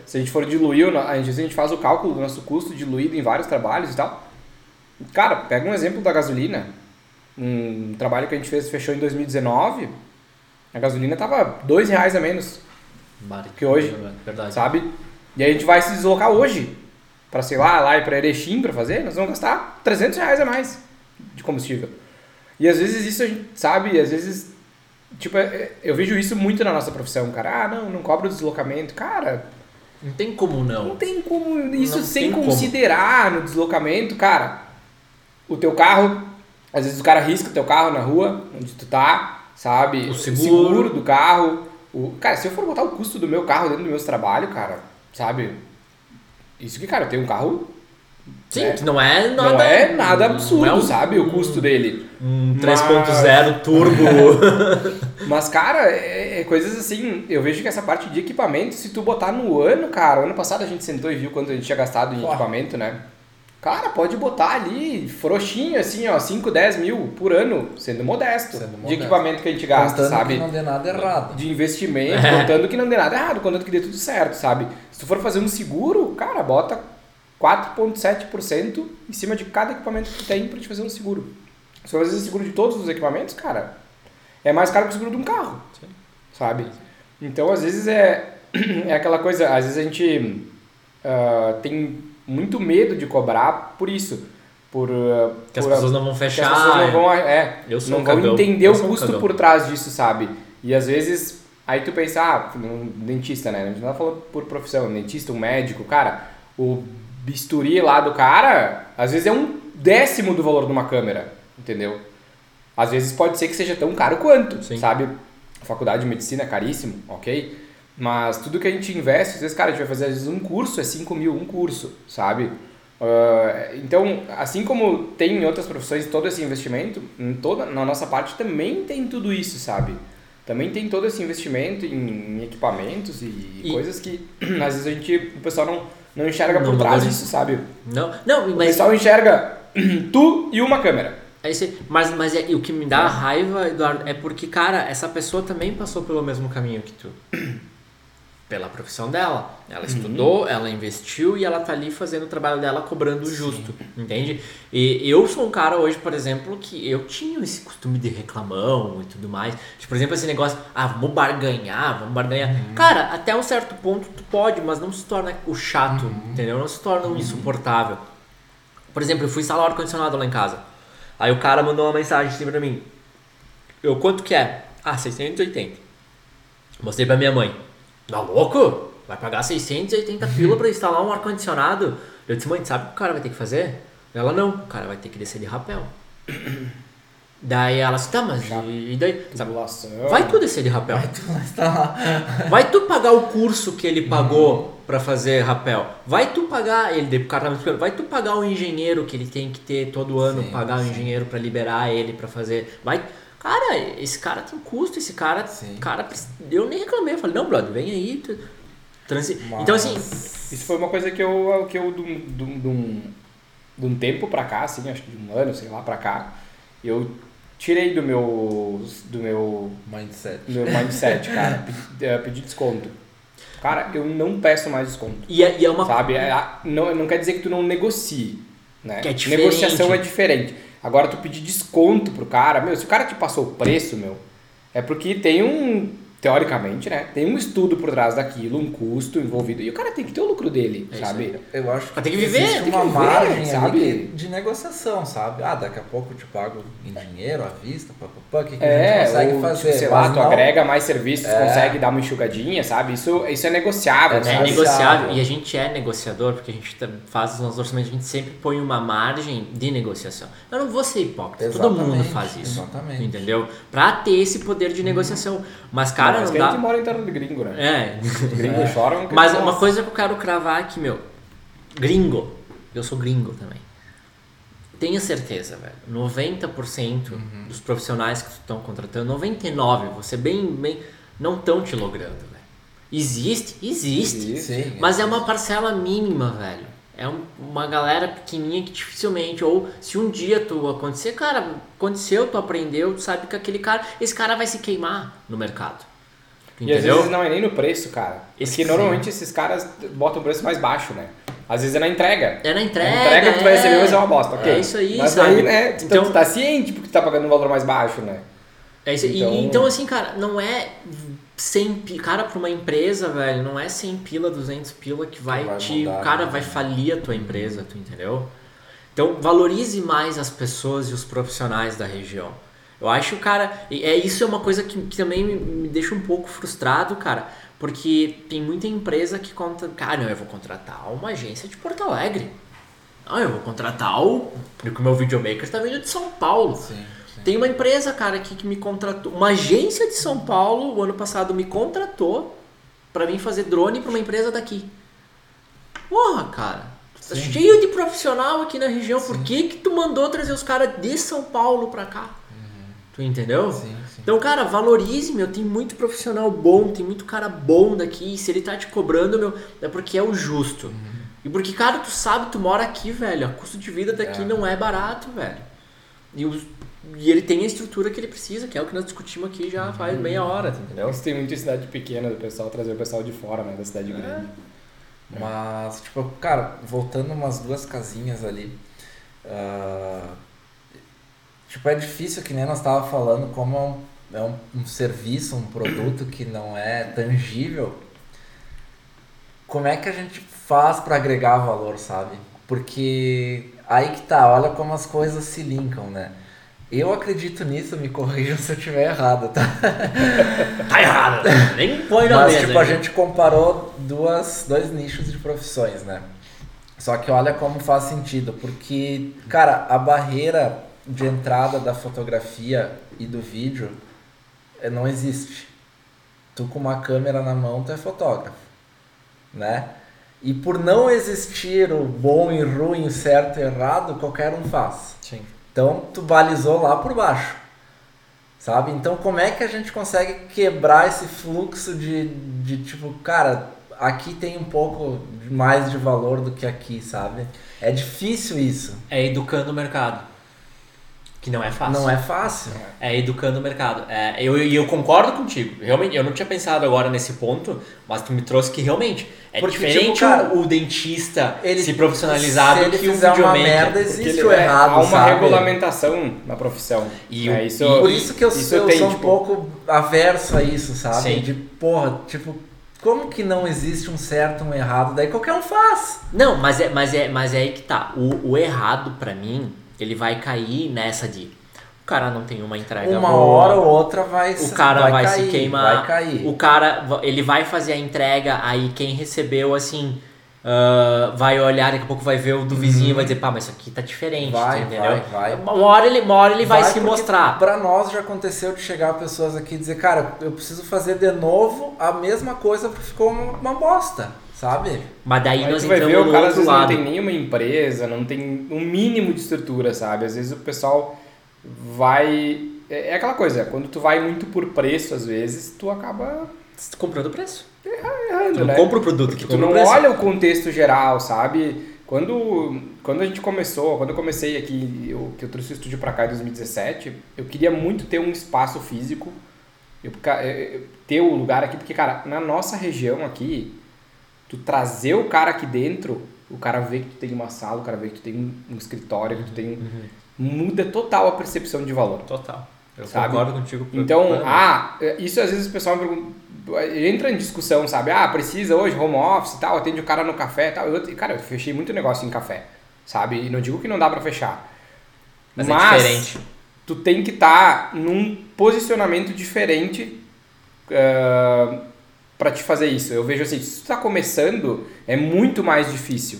Se a gente for diluir, a gente, a gente faz o cálculo do nosso custo diluído em vários trabalhos e tal. Cara, pega um exemplo da gasolina. Um trabalho que a gente fez, fechou em 2019, a gasolina tava dois reais a menos que hoje, verdade. sabe? E aí a gente vai se deslocar hoje para sei lá, lá e para Erechim para fazer, nós vamos gastar 300 reais a mais de combustível. E às vezes isso a gente sabe, às vezes tipo, é, é, eu vejo isso muito na nossa profissão, cara. Ah, não, não cobra o deslocamento. Cara, não tem como não. Não tem como isso não sem considerar como. no deslocamento, cara. O teu carro, às vezes o cara risca o teu carro na rua, onde tu tá, sabe? O seguro, o seguro do carro. O, cara, se eu for botar o custo do meu carro dentro do meu trabalho, cara, sabe? Isso que, cara, eu tenho um carro Sim, né? não é nada. Não é nada absurdo, é um, sabe? O custo dele. Um 3.0 turbo. (laughs) Mas, cara, é, é, coisas assim. Eu vejo que essa parte de equipamento, se tu botar no ano, cara, ano passado a gente sentou e viu quanto a gente tinha gastado em Pô. equipamento, né? Cara, pode botar ali, frouxinho, assim, ó, 5, 10 mil por ano, sendo modesto, sendo modesto. de equipamento que a gente gasta, contando sabe? que não dê nada errado. De investimento, contando que não dê nada errado, contando que dê tudo certo, sabe? Se tu for fazer um seguro, cara, bota 4,7% em cima de cada equipamento que tu tem para te fazer um seguro. Se for fazer seguro de todos os equipamentos, cara, é mais caro que o seguro de um carro, Sim. sabe? Então, às vezes é, (clears throat) é aquela coisa, às vezes a gente uh, tem muito medo de cobrar por isso. Por, uh, que por, as pessoas não vão fechar. Que as pessoas não vão, é, não vão entender o custo por trás disso, sabe? E às vezes, aí tu pensa, ah, um dentista, né? A gente não tá falando por profissão, um dentista, um médico, cara, o bisturi lá do cara, às vezes é um décimo do valor de uma câmera, entendeu? Às vezes pode ser que seja tão caro quanto, Sim. sabe? A faculdade de medicina é caríssimo, ok? Mas tudo que a gente investe, às vezes, cara, a gente vai fazer às vezes um curso, é 5 mil um curso, sabe? Uh, então, assim como tem em outras profissões todo esse investimento, em toda, na nossa parte também tem tudo isso, sabe? Também tem todo esse investimento em, em equipamentos e, e, coisas que (clears throat) às vezes a gente, o pessoal não, não enxerga não, por trás disso, sabe? Não, não, mas... O pessoal enxerga (clears throat) tu e uma câmera. É isso mas mas é, o que me dá raiva, Eduardo, é porque, cara, essa pessoa também passou pelo mesmo caminho que tu (clears throat) pela profissão dela. Ela uhum. estudou, ela investiu e ela tá ali fazendo o trabalho dela cobrando o justo, Sim. entende? E eu sou um cara hoje, por exemplo, que eu tinha esse costume de reclamão e tudo mais. Tipo, por exemplo, esse negócio, ah, vamos barganhar, vamos barganhar. Uhum. Cara, até um certo ponto tu pode, mas não se torna o chato, uhum. entendeu? Não se torna um uhum. insuportável. Por exemplo, eu fui instalar o ar-condicionado lá em casa. Aí o cara mandou uma mensagem assim pra mim. Eu, quanto que é? Ah, 680. Mostrei pra minha mãe. Tá louco? Vai pagar 680 pila pra instalar um ar-condicionado? Eu disse, mãe, sabe o que o cara vai ter que fazer? Ela, não, o cara vai ter que descer de rapel. (clears throat) Daí ela disse, tá, mas e, daí? Sabe, vai tu descer de rapel. Vai tu, tá (laughs) vai tu pagar o curso que ele pagou uhum. para fazer rapel. Vai tu pagar, ele o cara tava vai tu pagar o engenheiro que ele tem que ter todo ano, sim, pagar sim. o engenheiro para liberar ele para fazer. Vai Cara, esse cara tem custo, esse cara. Sim. cara eu nem reclamei, eu falei, não, brother, vem aí. Tu, transi... Mas... Então, assim. Isso foi uma coisa que eu, que eu de, um, de, um, de um tempo pra cá, assim, acho que de um ano, sei lá, pra cá, eu tirei do meu. do meu. Mindset. Do meu mindset, cara. (laughs) Pedi, eh, pedi desconto. Cara, eu não peço mais desconto. E é, e é uma. Sabe? É, não, não quer dizer que tu não negocie. Né? Que é diferente. Negociação é diferente. Agora tu pedir desconto pro cara, meu, se o cara te passou o preço, meu, é porque tem um teoricamente, né? Tem um estudo por trás daquilo, um custo envolvido. E o cara tem que ter o lucro dele, É sabe? Eu acho que tem que viver, existe tem que uma viver, margem sabe? que- de negociação, sabe? Ah, daqui a pouco eu te pago em dinheiro, à vista, papapá, o que, que a É, gente consegue ou, fazer? tipo, sei lá, tu não- agrega mais serviços, É. consegue dar uma enxugadinha, sabe? Isso, isso é negociável, É É sabe? negociável. E a gente é negociador, porque a gente faz os nossos orçamentos, a gente sempre põe uma margem de negociação. Eu não vou ser hipócrita, todo mundo Exatamente, faz isso. exatamente. Entendeu? Pra ter esse poder de negociação. Mas, cara, Mas não, que a gente dá. mora de gringo, né? É. Os gringos (laughs) choram. Mas Nossa. uma coisa que eu quero cravar aqui, meu. Gringo. Eu sou gringo também. Tenha certeza, velho. 90% Uhum. dos profissionais que tu estão contratando, 99%, você bem, bem, não estão te logrando, velho. Existe? Existe. Mas é uma parcela mínima, velho. É um- uma galera pequenininha que dificilmente, ou se um dia tu acontecer, cara, aconteceu, tu aprendeu, tu sabe que aquele cara, esse cara vai se queimar no mercado. Tu E às Entendeu? vezes não é nem no preço, cara. Esse Porque sim. normalmente esses caras botam o preço mais baixo, né? Às vezes é na entrega. É na entrega. A entrega que tu vai receber vai ser uma bosta, ok? É isso aí, Mas sabe? aí, né, tu, Então- tu tá ciente porque tu tá pagando um valor mais baixo, né? É isso, e- Então- então, assim, cara, não é 100 pila. Cara, pra uma empresa, velho, não é 100 pila, 200 pila que vai, vai te. mudar, o cara né? vai falir a tua empresa, tu entendeu? Então, valorize mais as pessoas e os profissionais da região. Eu acho, cara, é isso é uma coisa que, que também me, me deixa um pouco frustrado, cara, porque tem muita empresa que conta, cara, não, eu vou contratar uma agência de Porto Alegre. Ah, eu vou contratar o. Porque o meu videomaker está vindo de São Paulo. Sim, sim. Tem uma empresa, cara, aqui que me contratou. Uma agência de São Paulo, o ano passado, me contratou pra mim fazer drone pra uma empresa daqui. Porra, cara. Tá Sim. cheio de profissional aqui na região. Por que que tu mandou trazer os caras de São Paulo pra cá? Tu entendeu? Uhum. Sim, sim. Então, cara, valorize, meu. Tem muito profissional bom, tem muito cara bom daqui. E se ele tá te cobrando, meu, é porque é o justo. Uhum. E porque, cara, tu sabe, tu mora aqui, velho. O custo de vida daqui É. não é barato, velho. E, os- e ele tem a estrutura que ele precisa, que é o que nós discutimos aqui já faz Uhum. meia hora, entendeu? Isso tem muita cidade pequena do pessoal trazer o pessoal de fora, né? Da cidade grande. Mas, tipo, cara, voltando umas duas casinhas ali. ah, tipo, é difícil, que nem nós tava falando, como é um, é um, um serviço, um produto que não é tangível. Como é que a gente faz para agregar valor, sabe? Porque aí que tá, olha como as coisas se linkam, né? Eu acredito nisso, me corrijam se eu estiver errado, tá? (laughs) Tá errado! Nem põe na Mas, mesa. tipo, a hein? gente comparou duas, dois nichos de profissões, né? Só que olha como faz sentido, porque, cara, a barreira de entrada da fotografia e do vídeo eh, não existe. Tu com uma câmera na mão, tu é fotógrafo, né? E por não existir o bom e ruim, o certo e errado, qualquer um faz. Sim. Então tu balizou lá por baixo. Sabe? Então como é que a gente consegue quebrar esse fluxo de, de tipo, cara, aqui tem um pouco mais de valor do que aqui, sabe? É difícil isso. É educando o mercado. Que não é fácil. Não é fácil. É educando o mercado. É, eu, e eu concordo contigo. Realmente, eu não tinha pensado agora nesse ponto, mas tu me trouxe que realmente é Porque, diferente tipo, cara, o, o dentista ele- se profissionalizar se do ele que o fizer uma videomaker. merda, existe ele- o é, errado, Há uma sabe? regulamentação na profissão. E é, isso, e Por isso que eu, isso eu tem, sou um tipo, pouco averso a isso, sabe? Sim. De porra, tipo, como que não existe um certo e um errado? Daí qualquer um faz. Não, mas é, mas é, mas é aí que tá. O, o errado pra mim, ele vai cair nessa de o cara não tem uma entrega Uma boa. hora ou outra vai o cara vai, cair, se queimar. Vai cair. O cara, ele vai fazer a entrega, aí quem recebeu, assim, ah, vai olhar, daqui a pouco vai ver o do vizinho e vai dizer, pá, mas isso aqui tá diferente, Uhum. Vai, entendeu? vai, vai. Uma hora ele, uma hora ele vai, se porque mostrar. Pra nós já aconteceu de chegar pessoas aqui e dizer, cara, eu preciso fazer de novo a mesma coisa porque ficou uma, uma bosta, sabe? Mas daí Aí nós vai entramos ver, no o cara às vezes não lado. tem nenhuma empresa, não tem um mínimo de estrutura, sabe? Às vezes o pessoal vai... É é aquela coisa, quando tu vai muito por preço, às vezes, tu acaba comprando preço. errando, Tu não né? compra o produto, Porque tu não preço. olha o contexto geral, sabe? Quando, quando a gente começou, quando eu comecei aqui, eu, que eu trouxe o estúdio pra cá em 2017, eu queria muito ter um espaço físico, eu, eu- eu- ter o lugar aqui, porque, cara, na nossa região aqui, tu trazer o cara aqui dentro, o cara vê que tu tem uma sala, o cara vê que tu tem um, um escritório, que tu tem... Uhum. Muda total a percepção de valor. Total. Eu sabe? concordo contigo. Então, ah, isso às vezes o pessoal me pergunta, entra em discussão, sabe? Ah, precisa hoje home office e tal, atende o cara no café e tal. Eu, cara, eu fechei muito negócio em café, sabe? E não digo que não dá pra fechar. Mas é diferente. tu tem que estar num posicionamento diferente uh, para te fazer isso. Eu vejo assim, se tu tá começando, é muito mais difícil.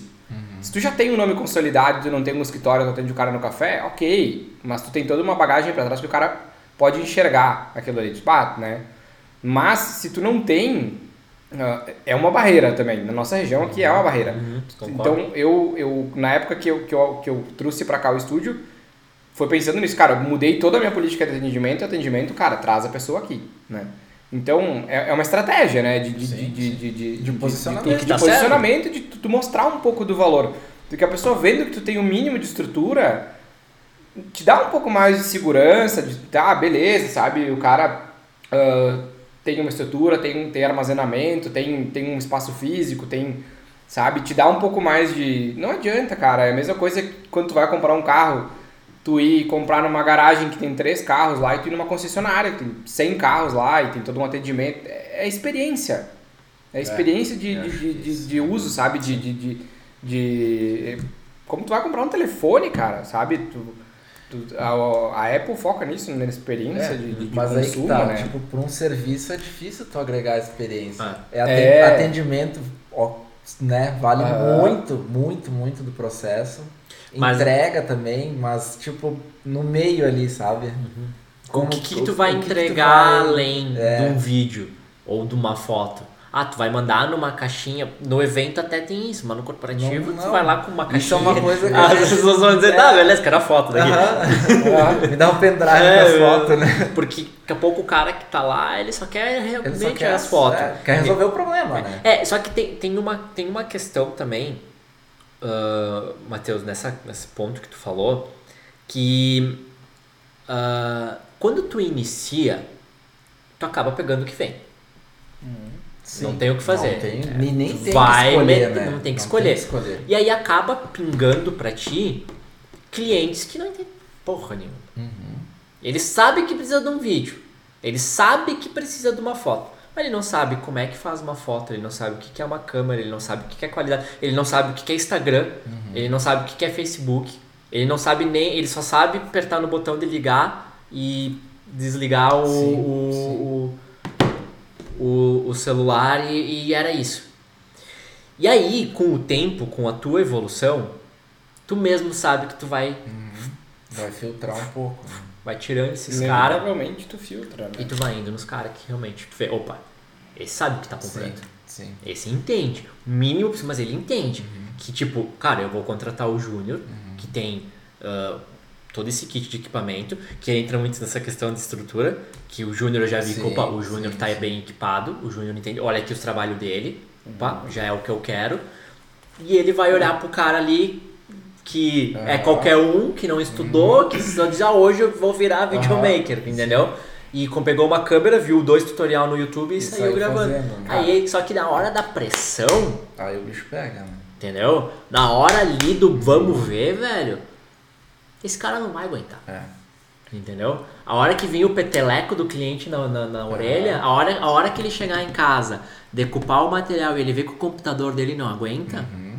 Se tu já tem um nome consolidado, tu não tem um escritório, tu atende o cara no café, ok. Mas tu tem toda uma bagagem para trás que o cara pode enxergar aquilo ali, tipo, ah, né? Mas se tu não tem, uh, é uma barreira também. Na nossa região aqui é uma barreira. Uhum. Então, eu, eu, na época que eu, que eu, que eu trouxe para cá o estúdio, foi pensando nisso, cara, eu mudei toda a minha política de atendimento, atendimento, cara, traz a pessoa aqui, né? Então, é, é uma estratégia, né? De, de, Sim, de, sim. de, de, de, De posicionamento. de, de tá posicionamento, de tu, mostrar um pouco do valor. Porque a pessoa vendo que tu tem o um mínimo de estrutura, te dá um pouco mais de segurança, de, tá, beleza, sabe? O cara ah, tem uma estrutura, tem, tem armazenamento, tem, tem um espaço físico, tem, sabe? Te dá um pouco mais de... Não adianta, cara. É a mesma coisa que quando tu vai comprar um carro, tu ir comprar numa garagem que tem três carros lá e tu ir numa concessionária que tem 100 carros lá e tem todo um atendimento. É, é experiência. É experiência de, eu de, de, de, de uso, sabe? De, de, de, de- Como tu vai comprar um telefone, cara, sabe? Tu, tu- a, a Apple foca nisso, na experiência É, de, de, de mas aí que consumo, tá, né? tipo, por um serviço é difícil tu agregar experiência. Ah. É, aten- É. atendimento, ó, né, vale Aham. muito, muito, muito do processo. Mas- Entrega também, mas tipo, no meio ali, sabe? O que, que tu vai o que que tu entregar vai- além É. de um vídeo ou de uma foto? Ah, tu vai mandar numa caixinha. No evento até tem isso, mas no corporativo Não, tu não. vai lá com uma caixinha. Isso é uma coisa (laughs) que Ah, a As pessoas vão dizer, É. tá, beleza, quero a foto daqui. Aham. (laughs) Me dá um pendrive É, com as é. fotos, né? Porque daqui a pouco o cara que tá lá, ele só quer Ele realmente só quer as fotos. é, quer resolver o problema, né? É, só que tem, tem, uma, tem uma questão também, uh, Matheus, nessa, nesse ponto que tu falou, que ah, quando tu inicia, tu acaba pegando o que vem. Não tem o que fazer. Não tem, É, nem, tem vai que escolher, né? não tem que escolher. escolher. E aí acaba pingando pra ti clientes que não entendem porra nenhuma. Uhum. Ele sabe que precisa de um vídeo. Ele sabe que precisa de uma foto. Mas ele não sabe como é que faz uma foto, ele não sabe o que é uma câmera, ele não sabe o que é qualidade, ele não sabe o que é Instagram, Uhum. ele não sabe o que é Facebook, ele não sabe nem. Ele só sabe apertar no botão de ligar e desligar o, Sim, o, sim. o, o, o celular e, e era isso. E aí, com o tempo, com a tua evolução, tu mesmo sabe que tu vai, Vai filtrar um pouco. né? Vai tirando esses caras Inevitavelmente tu filtra, né? e tu vai indo nos caras que realmente tu vê, opa, esse sabe o que tá comprando. Sim, sim. Esse entende. O mínimo, mas ele entende. Uhum. Que tipo, cara, eu vou contratar o Júnior, que tem ah, todo esse kit de equipamento, que entra muito nessa questão de estrutura, que o Júnior já vi Sim, opa, o Júnior tá bem equipado, o Júnior entende, olha aqui os trabalhos dele, opa, Uhum. já é o que eu quero. E ele vai olhar pro cara ali que é Aham. qualquer um, que não estudou, que só diz, ah, hoje eu vou virar videomaker, entendeu? E com- pegou uma câmera, viu dois tutorial no YouTube e, E saiu gravando. fazendo, né? Aí, só que na hora da pressão, Aí o bicho pega, né? entendeu? Na hora ali do vamos ver, velho, esse cara não vai aguentar. É. Entendeu? A hora que vem o peteleco do cliente na, na, na orelha, a hora, a hora que ele chegar em casa, decupar o material e ele vê que o computador dele não aguenta, Uhum.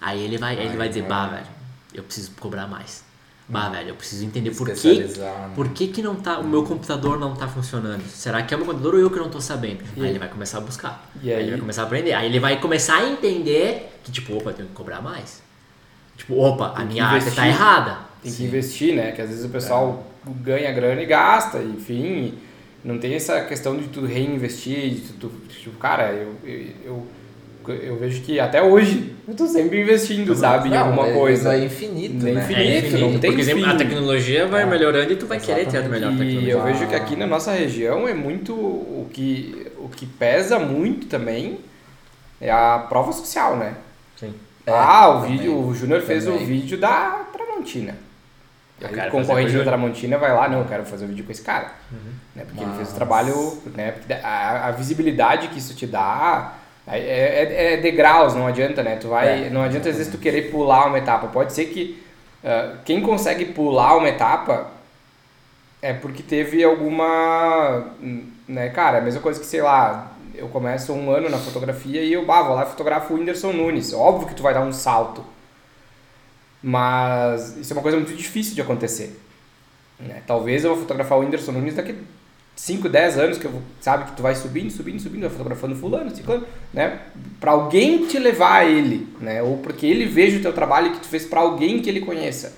Aí ele vai, ele vai dizer, bah, velho, eu preciso cobrar mais. Bah, velho, eu preciso entender por que, né? por que, que não tá, o meu computador não tá funcionando. Será que é o meu computador ou eu que não tô sabendo? Aí ele vai começar a buscar. E aí aí- ele vai começar a aprender. Aí ele vai começar a entender que, tipo, opa, eu tenho que cobrar mais. Tipo, opa, a minha arte tá errada. Tem que Sim. investir, né? Que às vezes o pessoal ganha grana e gasta, enfim. Não tem essa questão de tu reinvestir, de tu- tipo, cara, eu, eu, eu, eu vejo que até hoje eu tô sempre investindo, sabe, em Não, alguma mas coisa. É infinito, né? infinito. não tem porque fim. a tecnologia vai É. melhorando e tu vai querer ter a melhor E tecnologia. eu vejo que aqui na nossa região é muito o que o que pesa muito também é a prova social, né? Sim. É, ah, o também. vídeo, o Júnior fez o vídeo da Tramontina. Aí o concorrente da. Tramontina vai lá, não, eu quero fazer um vídeo com esse cara. Né? Porque ele fez o Mas- trabalho, né? A, a visibilidade que isso te dá é, é, é degraus, não adianta, né? Tu vai, É, não adianta às vezes tu querer pular uma etapa. Pode ser que ah, quem consegue pular uma etapa é porque teve alguma. Né, cara, a mesma coisa que, sei lá, eu começo um ano na fotografia e eu bah, vou lá e fotografo o Whindersson Nunes. Óbvio que tu vai dar um salto. Mas isso é uma coisa muito difícil de acontecer. Né? Talvez eu vou fotografar o Whindersson Nunes daqui 5, 10 anos, que eu, sabe que tu vai subindo, subindo, subindo, vai fotografando fulano, ciclano, né? Pra alguém te levar a ele, né? Ou porque ele veja o teu trabalho que tu fez para alguém que ele conheça,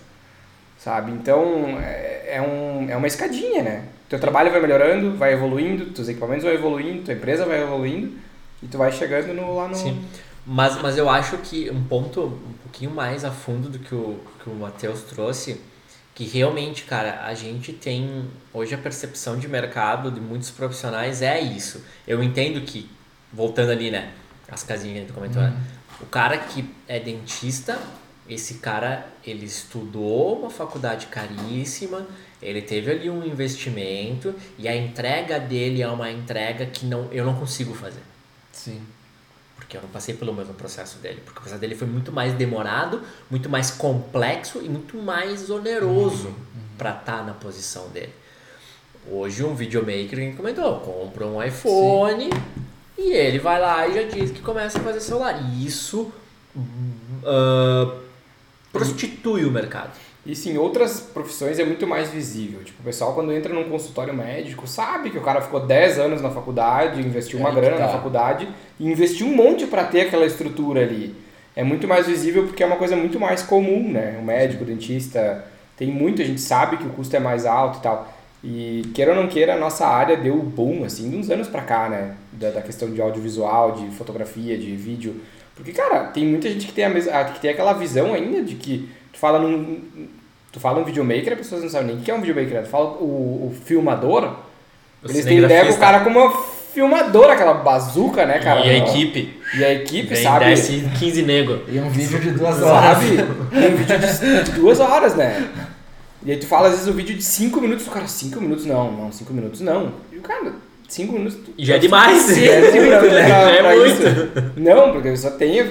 sabe? Então, é, é, um, é uma escadinha, né? Teu trabalho vai melhorando, vai evoluindo, teus equipamentos vão evoluindo, tua empresa vai evoluindo e tu vai chegando no, lá no... Sim. Mas, mas eu acho que um ponto um pouquinho mais a fundo do que o, que o Matheus trouxe que realmente, cara, a gente tem hoje a percepção de mercado de muitos profissionais é isso. Eu entendo que, voltando ali, né, as casinhas que a gente comentou, né, uhum. né, o cara que é dentista, esse cara, ele estudou uma faculdade caríssima, ele teve ali um investimento e a entrega dele é uma entrega que não, eu não consigo fazer. Sim porque eu não passei pelo mesmo processo dele. Porque o processo dele foi muito mais demorado, muito mais complexo e muito mais oneroso uhum. para estar tá na posição dele. Hoje um videomaker, comentou, compra um iPhone Sim. e ele vai lá e já diz que começa a fazer celular. E isso uh, prostitui o mercado. Isso em outras profissões é muito mais visível. Tipo, o pessoal quando entra num consultório médico sabe que o cara ficou 10 anos na faculdade, investiu uma é grana tá. na faculdade e investiu um monte para ter aquela estrutura ali. É muito mais visível porque é uma coisa muito mais comum, né? O médico, o dentista, tem muito, a gente sabe que o custo é mais alto e tal. E queira ou não queira, a nossa área deu boom, assim, de uns anos pra cá, né? Da, da questão de audiovisual, de fotografia, de vídeo. Porque, cara, tem muita gente que tem, a mesma, que tem aquela visão ainda de que fala num. Tu fala um videomaker, as pessoas não sabem nem o que é um videomaker. Né? Tu fala o, o filmador, o eles têm ideia do cara como uma filmadora, aquela bazuca, né, cara? E a equipe. E a equipe, Vem sabe? Desce 15 nego. E um vídeo de duas horas. Sabe? E um vídeo de duas horas, né? E aí tu fala, às vezes, o um vídeo de 5 minutos, o cara, 5 minutos não, não, 5 minutos não. E o cara, 5 minutos. E já é demais. (laughs) Já é muito, né? Já é muito. Não, porque só tem.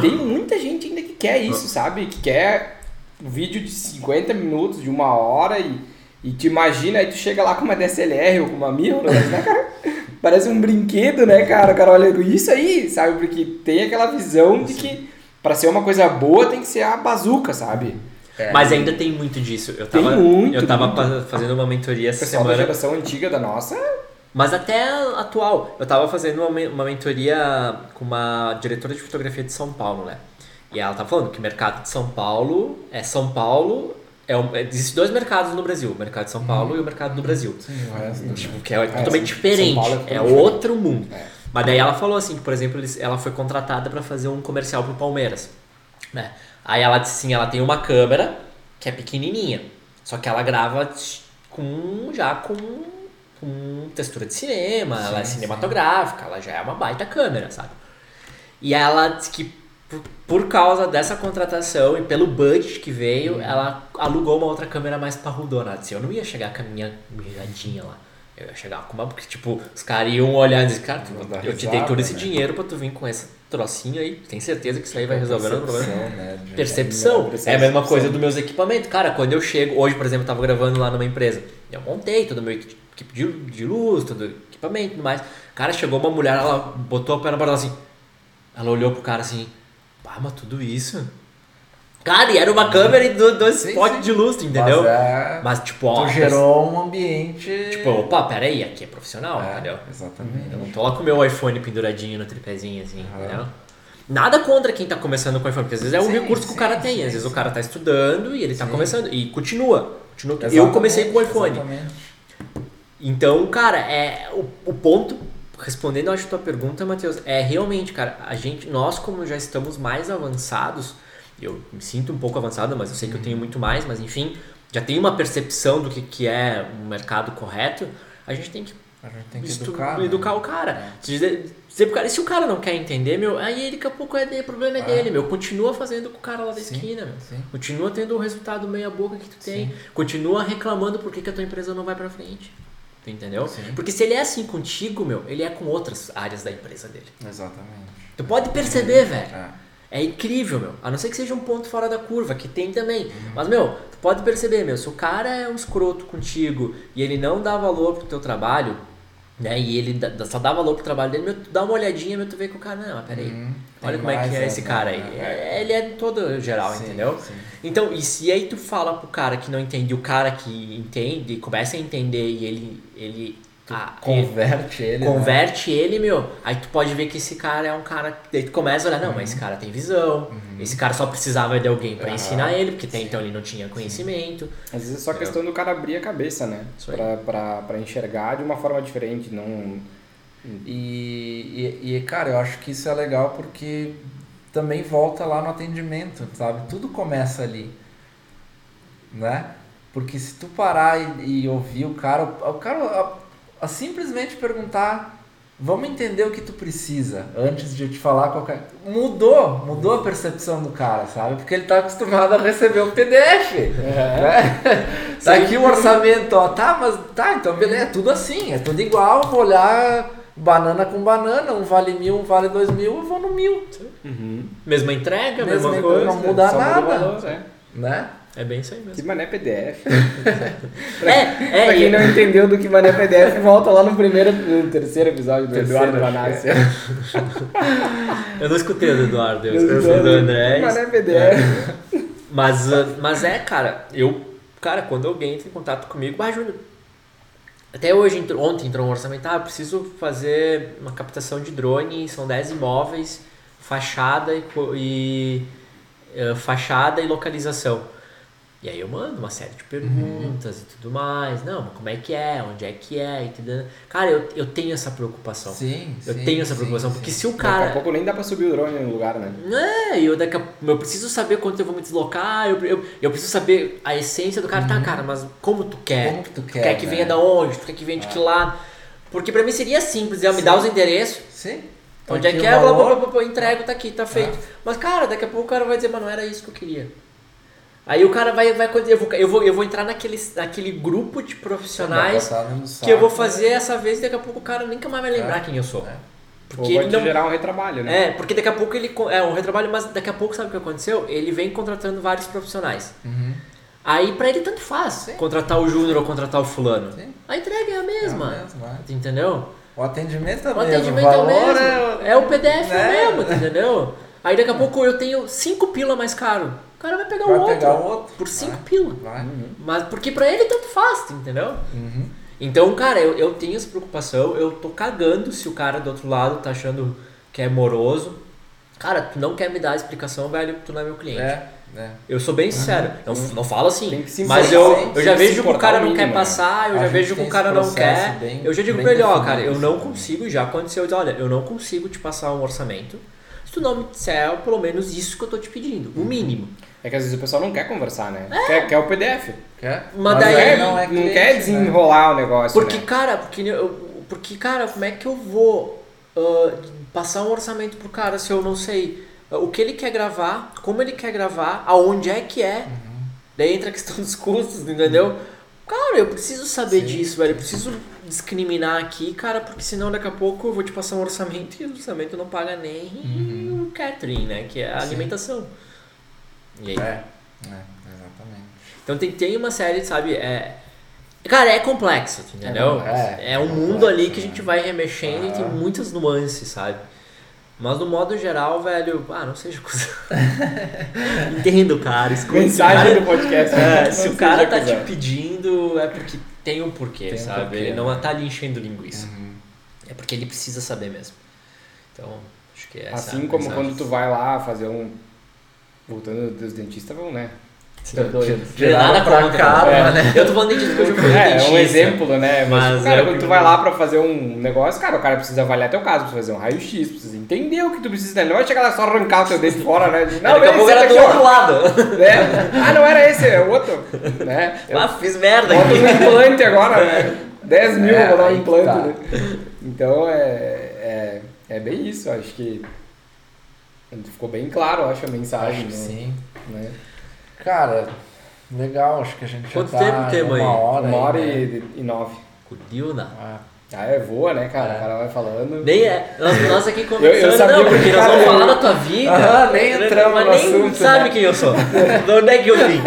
Tem muita gente ainda que quer isso, sabe? Que quer um vídeo de 50 minutos, de uma hora e, e te imagina, aí tu chega lá com uma DSLR ou com uma mirrorless, né, cara? (laughs) Parece um brinquedo, né, cara? O cara olha isso aí, sabe? Porque tem aquela visão de que para ser uma coisa boa tem que ser a bazuca, sabe? É. Mas ainda tem muito disso. Eu tava, tem muito, eu tava muito. fazendo uma mentoria essa Pessoal semana. da geração antiga da nossa. Mas até atual. Eu tava fazendo uma, uma mentoria com uma diretora de fotografia de São Paulo, né? E ela tá falando que o mercado de São Paulo é São Paulo. É um, existem dois mercados no Brasil, o mercado de São Paulo hum. e o mercado do Brasil. Sim, tipo, que é, é totalmente diferente. É, é outro mundo. É. Mas daí ela falou assim, que, por exemplo, ela foi contratada para fazer um comercial pro Palmeiras. Né? Aí ela disse assim, ela tem uma câmera que é pequenininha, só que ela grava com já com, com textura de cinema, sim, ela é cinematográfica, sim. ela já é uma baita câmera, sabe? E ela disse que por causa dessa contratação e pelo budget que veio, uhum. ela alugou uma outra câmera mais parrudona. Assim, eu não ia chegar com a minha miradinha lá. Eu ia chegar com uma, porque, tipo, os caras iam olhar e dizer, cara, eu te dei todo esse né? dinheiro pra tu vir com esse trocinho aí. Tem certeza que isso aí vai resolver o problema? Né? Percepção. É a mesma coisa dos meus equipamentos. Cara, quando eu chego, hoje, por exemplo, eu tava gravando lá numa empresa. Eu montei todo o meu equipe de, de luz, todo o equipamento e tudo mais. Cara, chegou uma mulher, ela botou a perna pra ela assim. Ela olhou pro cara assim ah, mas tudo isso? Cara, e era uma câmera e dois potes de lustre, entendeu? Mas, é, mas tipo, ó. Tu gerou um ambiente. Tipo, opa, peraí, aqui é profissional, é, entendeu? Exatamente. Eu não tô lá com o meu iPhone penduradinho no tripézinho, assim, uhum. entendeu? Nada contra quem tá começando com o iPhone, porque às vezes é um sim, recurso que o cara tem. Às vezes o cara tá estudando e ele tá começando. E continua. continua. eu comecei com o iPhone. Exatamente. Então, cara, é o, o ponto respondendo a tua pergunta, Matheus, é realmente, cara, a gente, nós como já estamos mais avançados, eu me sinto um pouco avançado, mas eu sei que eu tenho muito mais, mas enfim, já tenho uma percepção do que, que é um mercado correto, a gente tem que, tem que educar, né? educar o cara. É. Dizer, dizer pro cara, e se o cara não quer entender, meu, aí ele daqui a pouco é o problema é ah. dele, meu. Continua fazendo com o cara lá da sim, esquina, meu. Sim. Continua tendo o resultado meia boca que tu tem. Sim. Continua reclamando por que a tua empresa não vai pra frente. Tu entendeu? Sim. Porque se ele é assim contigo, meu, ele é com outras áreas da empresa dele. Exatamente. Tu pode perceber, velho. É. É incrível, meu. A não ser que seja um ponto fora da curva, que tem também. Mas, meu, tu pode perceber, meu, se o cara é um escroto contigo e ele não dá valor pro teu trabalho, né? E ele só dá valor pro trabalho dele, meu, tu dá uma olhadinha, meu, tu vê que o cara, não, mas peraí. Uhum. Olha como é que é esse cara aí. né? É, ele é todo geral, Sim, entendeu? sim. Então, e se aí tu fala pro cara que não entende, e o cara que entende, começa a entender e ele. ele ah, ele- Converte ele. né? converte ele, meu, aí tu pode ver que esse cara é um cara. Daí tu começa a olhar, não, mas esse cara tem visão, esse cara só precisava de alguém pra Aham. ensinar ele, porque até então ele não tinha conhecimento. Às vezes é só questão do cara abrir a cabeça, né? Pra, pra, pra enxergar de uma forma diferente, não... E, e, e, cara, eu acho que isso é legal porque também volta lá no atendimento, sabe? Tudo começa ali, né? Porque se tu parar e, e ouvir o cara, o, o cara a, simplesmente perguntar, vamos entender o que tu precisa antes de eu te falar qualquer... Mudou, mudou a percepção do cara, sabe? Porque ele tá acostumado a receber o PDF, né? (laughs) Tá aqui o orçamento, ó, tá, mas tá, então beleza, é tudo assim, é tudo igual, vou olhar banana com banana, um vale mil, um vale dois mil, eu vou no mil, Uhum. Mesma entrega, Mesma mesma coisa, não muda nada. valor, é. né? É bem isso aí Que mesmo. mané PDF. (laughs) É, é, pra quem e- não entendeu do que mané PDF, volta lá no primeiro, no terceiro episódio do Terceiro, Eduardo que Vanassi. (laughs) eu não escutei o do Eduardo, eu escutei o do André. Mané PDF. Mas, ah, mas é, cara, eu, cara, quando alguém entra em contato comigo, ah, Júnior, até hoje, ontem entrou um orçamento, ah, eu preciso fazer uma captação de drone, são 10 imóveis, fachada e, e eh, fachada e localização. E aí eu mando uma série de perguntas e tudo mais. Não, mas como é que é? Onde é que é? Entendeu? Cara, eu, eu tenho essa preocupação. Sim, Eu sim, tenho essa sim, preocupação, sim. porque se o Daqui a cara. pouco nem dá pra subir o drone no lugar, né? É, eu daqui a, eu preciso saber quanto eu vou me deslocar, eu, eu, eu preciso saber a essência do cara. Tá, cara, mas como tu quer? Como que tu quer, quer que né? venha da onde? Tu quer que venha de que lado? Porque pra mim seria simples, eu me dar os endereços, Sim. onde é Aqui que é, blá, blá, valor. blá, blá, blá, entrego, tá aqui, tá feito. Mas cara, daqui a pouco o cara vai dizer, mas não era isso que eu queria. Aí o cara vai, vai eu vou, eu vou, eu vou entrar naquele, naquele grupo de profissionais Vai que eu vou fazer né? essa vez e daqui a pouco o cara nunca mais vai lembrar É. quem eu sou. É. Ou Porque vai ele te não, gerar um retrabalho, né? é, porque daqui a pouco ele. É um retrabalho, mas daqui a pouco sabe o que aconteceu? Ele vem contratando vários profissionais. Uhum. Aí pra ele tanto faz Sim. contratar o Júnior ou contratar o fulano. Sim. A entrega é a mesma. É a mesma, é. Entendeu? O atendimento é O mesmo, atendimento o é o valor mesmo. é, É, o PDF né? é o mesmo, entendeu? Aí daqui a pouco eu tenho 5 pila mais caro. O cara vai pegar o Vai outro. pegar outro. Por 5 Vai. pila. Vai. Mas porque pra ele tanto faz, entendeu? Uhum. Então, cara, eu, eu tenho essa preocupação, eu tô cagando se o cara do outro lado tá achando que é moroso. Cara, tu não quer me dar a explicação, velho, tu não é meu cliente. É, é. Eu sou bem sincero, não, não falo assim, mas eu, eu já vejo que o importar cara não quer né? passar, eu já vejo que o cara não quer. bem- eu já digo pra ele, ó, cara, eu não consigo, já aconteceu, olha, eu não consigo te passar um orçamento se tu não me disser pelo menos isso que eu tô te pedindo, o mínimo. É que às vezes o pessoal não quer conversar, né? Quer, quer o PDF. Quer? Mas daí- Quer- não não, é cliente, quer né? desenrolar o negócio, Porque, né? cara, porque, eu- porque, cara, como é que eu vou ah, passar um orçamento pro cara se eu não sei ah, o que ele quer gravar, como ele quer gravar, aonde é que é? Uhum. Daí entra a questão dos custos, entendeu? Cara, eu preciso saber Sim, disso, velho. Eu preciso discriminar aqui, cara, porque senão daqui a pouco eu vou te passar um orçamento e o orçamento não paga nem o catering, né? Que é a Uhum. Sim. alimentação. E aí? É, é, exatamente. Então tem, tem uma série, sabe? É... Cara, é complexo, tu entendeu? É, É, um é mundo complexo, ali que a né? gente vai remexendo e tem muitas nuances, sabe? Mas no modo geral, velho, ah, não seja cuzão. (laughs) Entendo, cara. Escuta, Mensagem o do cara, podcast. é, Não se o cara tá te pedindo, é porque tem um porquê, Tem um sabe? porquê, ele não né? tá ali enchendo linguiça. Uhum. É porque ele precisa saber mesmo. Então, acho que é Assim como mensagem. quando tu vai lá fazer um. Voltando dos dentistas, vão, né? Tá doido. Nada pra cá, é. né? Eu tô falando de dentista porque eu fui É, é dentista. um exemplo, né? Mas, Mas cara, é quando tu vai lá pra fazer um negócio, cara, o cara precisa avaliar teu caso, precisa fazer um raio-x, precisa entender o que tu precisa. Ele não vai chegar lá só arrancar o teu dente (laughs) fora, né? Não, Daqui a pouco era do outro lado. Né? Ah, não era esse, é o outro. Né? Eu (laughs) Ah, fiz merda boto aqui. um implante agora, (laughs) né? 10 mil É, vou dar um implante, tá. né? Então é, é, é bem isso, acho que ficou bem claro, eu acho, a mensagem. Acho né? sim. Né? Cara, legal, acho que a gente Quanto já tá tempo em temos uma aí? hora. Uma hora aí, né? e, e nove. Cudilna. Ah, Ah, é, voa, né, cara? O cara vai falando. Nem é. Nós, nós aqui eu conversando, sabia não, que porque o nós cara- vamos falar da tua vida. Aham, nem entramos mas no nem assunto, sabe né? quem eu sou. De onde é que eu vim?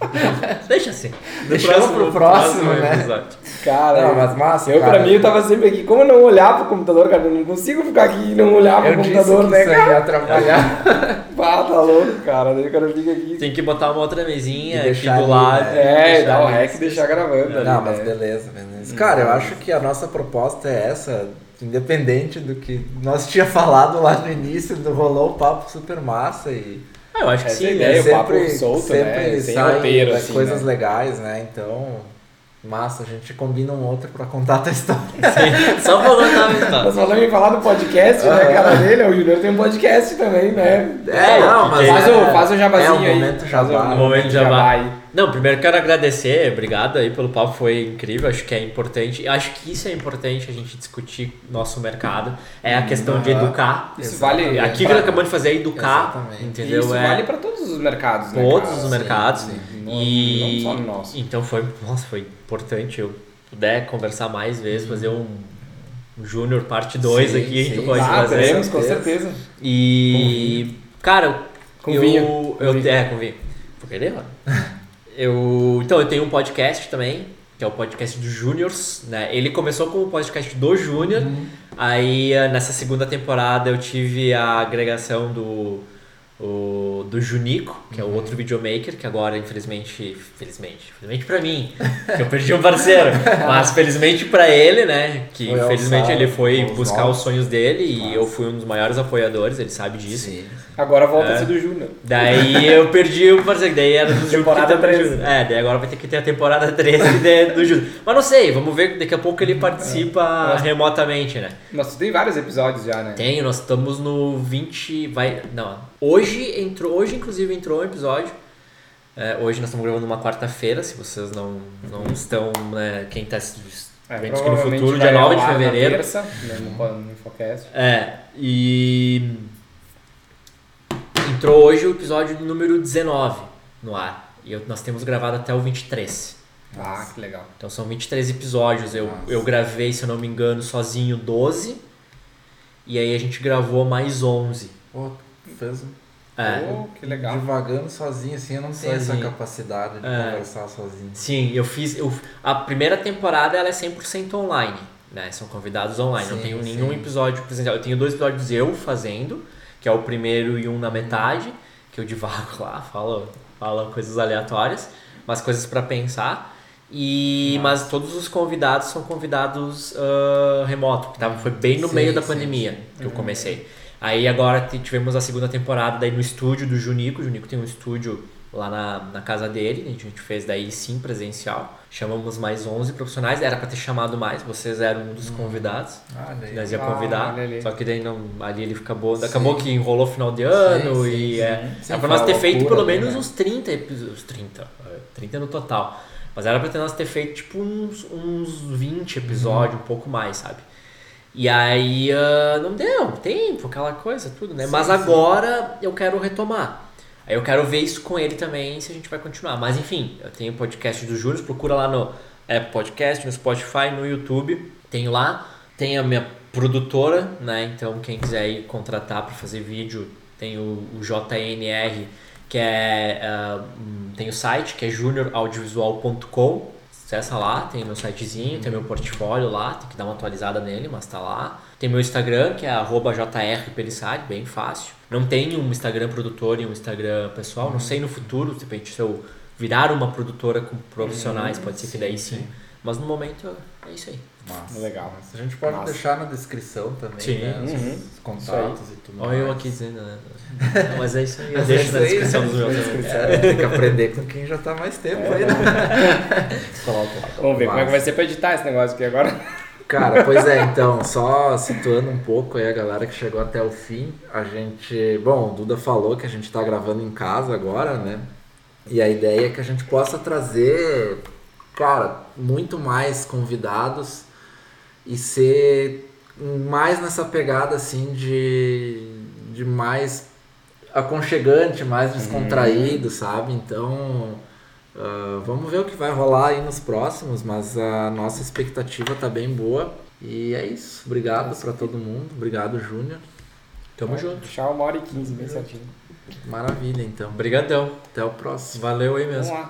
(laughs) Deixa assim. No Deixamos pro próximo, né? episódio. Cara, Não, mas massa, eu cara. pra mim eu tava sempre aqui. Como eu não olhar pro computador, cara? Eu não consigo ficar aqui e não olhar pro Eu disse computador, que né, isso cara? ia atrapalhar. (laughs) Pá, tá louco, cara. Daí o cara fica aqui. Tem que botar uma outra mesinha E aqui do ali, lado. né? É, dar o rec e deixar gravando ali, Não, mas né? beleza, beleza. Cara, eu acho que a nossa proposta é essa, independente do que nós tinha (laughs) falado lá no início, do rolou o papo super massa e Ah, eu acho que Essa sim. é a né? ideia. É, o papo sempre, solto, sempre né? Sem sai roteiro, assim, coisas né? legais, né? Então, massa, a gente combina um outro pra contar a tua história. (laughs) Sim, Só pra contar uma história. Nós falamos em falar do podcast, né, Aham. cara dele? O Júnior tem um podcast também, né? É, não, mas Faz, é- o, faz o jabazinho é o momento jabá. o O momento jabá. aí. Não, primeiro quero agradecer, obrigado aí pelo papo, foi incrível, acho que é importante. Acho que isso é importante a gente discutir nosso mercado. É a questão de Aham. educar. Isso vale. Aqui que nós acabamos de fazer é educar, Exatamente. entendeu? Isso é vale pra todos os mercados, né? todos cara? os mercados. sim. Não- E não só no nosso. então foi, nossa, foi importante eu puder conversar mais vezes, fazer um, Júnior parte 2 Sim, aqui, a gente sim. pode Ah, fazer. teremos, com certeza. E cara, Com eu, vinho. eu Com vinho. é, com vinho. Vou querer, mano. (laughs) Eu, então, eu tenho um podcast também, que é o podcast do Júniors, né? Ele começou como podcast do Júnior, aí eh, nessa segunda temporada eu tive a agregação do o, do Junico, que é o outro videomaker, que agora, infelizmente, felizmente, felizmente pra mim, que eu perdi um parceiro, mas felizmente pra ele, né, que Foi infelizmente ele foi os buscar novos. os sonhos dele e Massa. eu fui um dos maiores apoiadores, ele sabe disso. Sim. Agora volta É. a ser do Júnior. Daí eu perdi o parceiro, daí era do Júnior. Temporada que tava 13. junto. É, daí agora vai ter que ter a temporada 13 de- do Júnior. Mas não sei, vamos ver, daqui a pouco ele participa É. remotamente, né? Tu tem vários episódios já, né? Tem, nós estamos no 20, vai, não, hoje entrou, hoje inclusive entrou um episódio, É, hoje nós estamos gravando uma quarta-feira, se vocês não, não estão, né, quem está É, vendo aqui no futuro, dia 9 de ao ar na fevereiro. Terça, né, no, no Infocast. É, e entrou hoje o episódio número 19 no ar. E eu- nós temos gravado até o 23. Ah, que legal. Então são 23 episódios. Eu, Nossa. eu gravei, se eu não me engano, sozinho 12. E aí a gente gravou mais 11. Pô, fez um É. Pô, que legal. Divagando sozinho, assim, eu não tenho essa Sozinho. capacidade de É. conversar sozinho. Sim, eu fiz. Eu, a primeira temporada ela é 100% online. Né? São convidados online. não Sim, tenho sim. nenhum episódio presencial. Eu tenho dois episódios eu fazendo, que é o primeiro e um na metade, que eu divago lá, falo, falo coisas aleatórias, mas coisas pra pensar. E, mas todos os convidados são convidados ah, remoto, que tava, foi bem no Sim, meio da sim, pandemia que eu comecei. Aí agora tivemos a segunda temporada daí no estúdio do Junico. O Junico tem um estúdio lá na, na casa dele. A gente fez daí sim presencial. Chamamos mais 11 profissionais. Era pra ter chamado mais, vocês eram um dos convidados. Olha aí. Nós ia Ah, convidar. ali. Só que daí não, ali ele acabou. Sim. Acabou que enrolou final de ano sim, e sim. é. Sim, era pra nós ter feito pelo ali, menos né? uns 30 episódios. 30. é, 30 no total. Mas era pra ter nós ter feito tipo uns, uns 20 episódios, Uhum. um pouco mais, sabe? E aí ah, não deu tempo, aquela coisa, tudo, né? Sim, Mas sim. agora eu quero retomar. Aí eu quero ver isso com ele também, se a gente vai continuar. Mas enfim, eu tenho o podcast do Júlio, procura lá no Apple Podcast, no Spotify, no YouTube. Tenho lá. Tem a minha produtora, né? Então quem quiser ir contratar para fazer vídeo, tem o, o JNR, que é. hum, tem o site, que é junioraudiovisual.com. Acessa lá, tem meu sitezinho, tem meu portfólio lá, tem que dar uma atualizada nele, mas tá lá. Tem meu Instagram, que é arroba jrpelissari, bem fácil. Não tenho um Instagram produtor e um Instagram pessoal. Não sei no futuro, de repente, se eu virar uma produtora com profissionais, pode ser que daí sim. Mas no momento é isso aí. Massa. Legal. A gente pode Massa. deixar na descrição também, Sim. né? Os Uhum. contatos e tudo Olha eu mais. aqui dizendo, né? (laughs) Não, mas é isso aí, eu Mas deixo na é isso aí, descrição né? dos meus Na. É, Tem que aprender com quem já tá mais tempo aí, né? (laughs) Vamos ver como é que vai ser pra editar esse negócio aqui agora. Cara, pois é, (laughs) então, só situando um pouco aí a galera que chegou até o fim, a gente. Bom, o Duda falou que a gente tá gravando em casa agora, né? E a ideia é que a gente possa trazer, cara, muito mais convidados e ser mais nessa pegada assim de, de mais aconchegante, mais descontraído, sabe? Então Uh, vamos ver o que vai rolar aí nos próximos, mas a nossa expectativa tá bem boa. E é isso. Obrigado para todo mundo. Obrigado, Júnior. Tamo é, junto. Tchau, uma hora e quinze, bem certinho. Maravilha, então. Obrigadão. Até o próximo. Valeu aí mesmo. Vamos lá.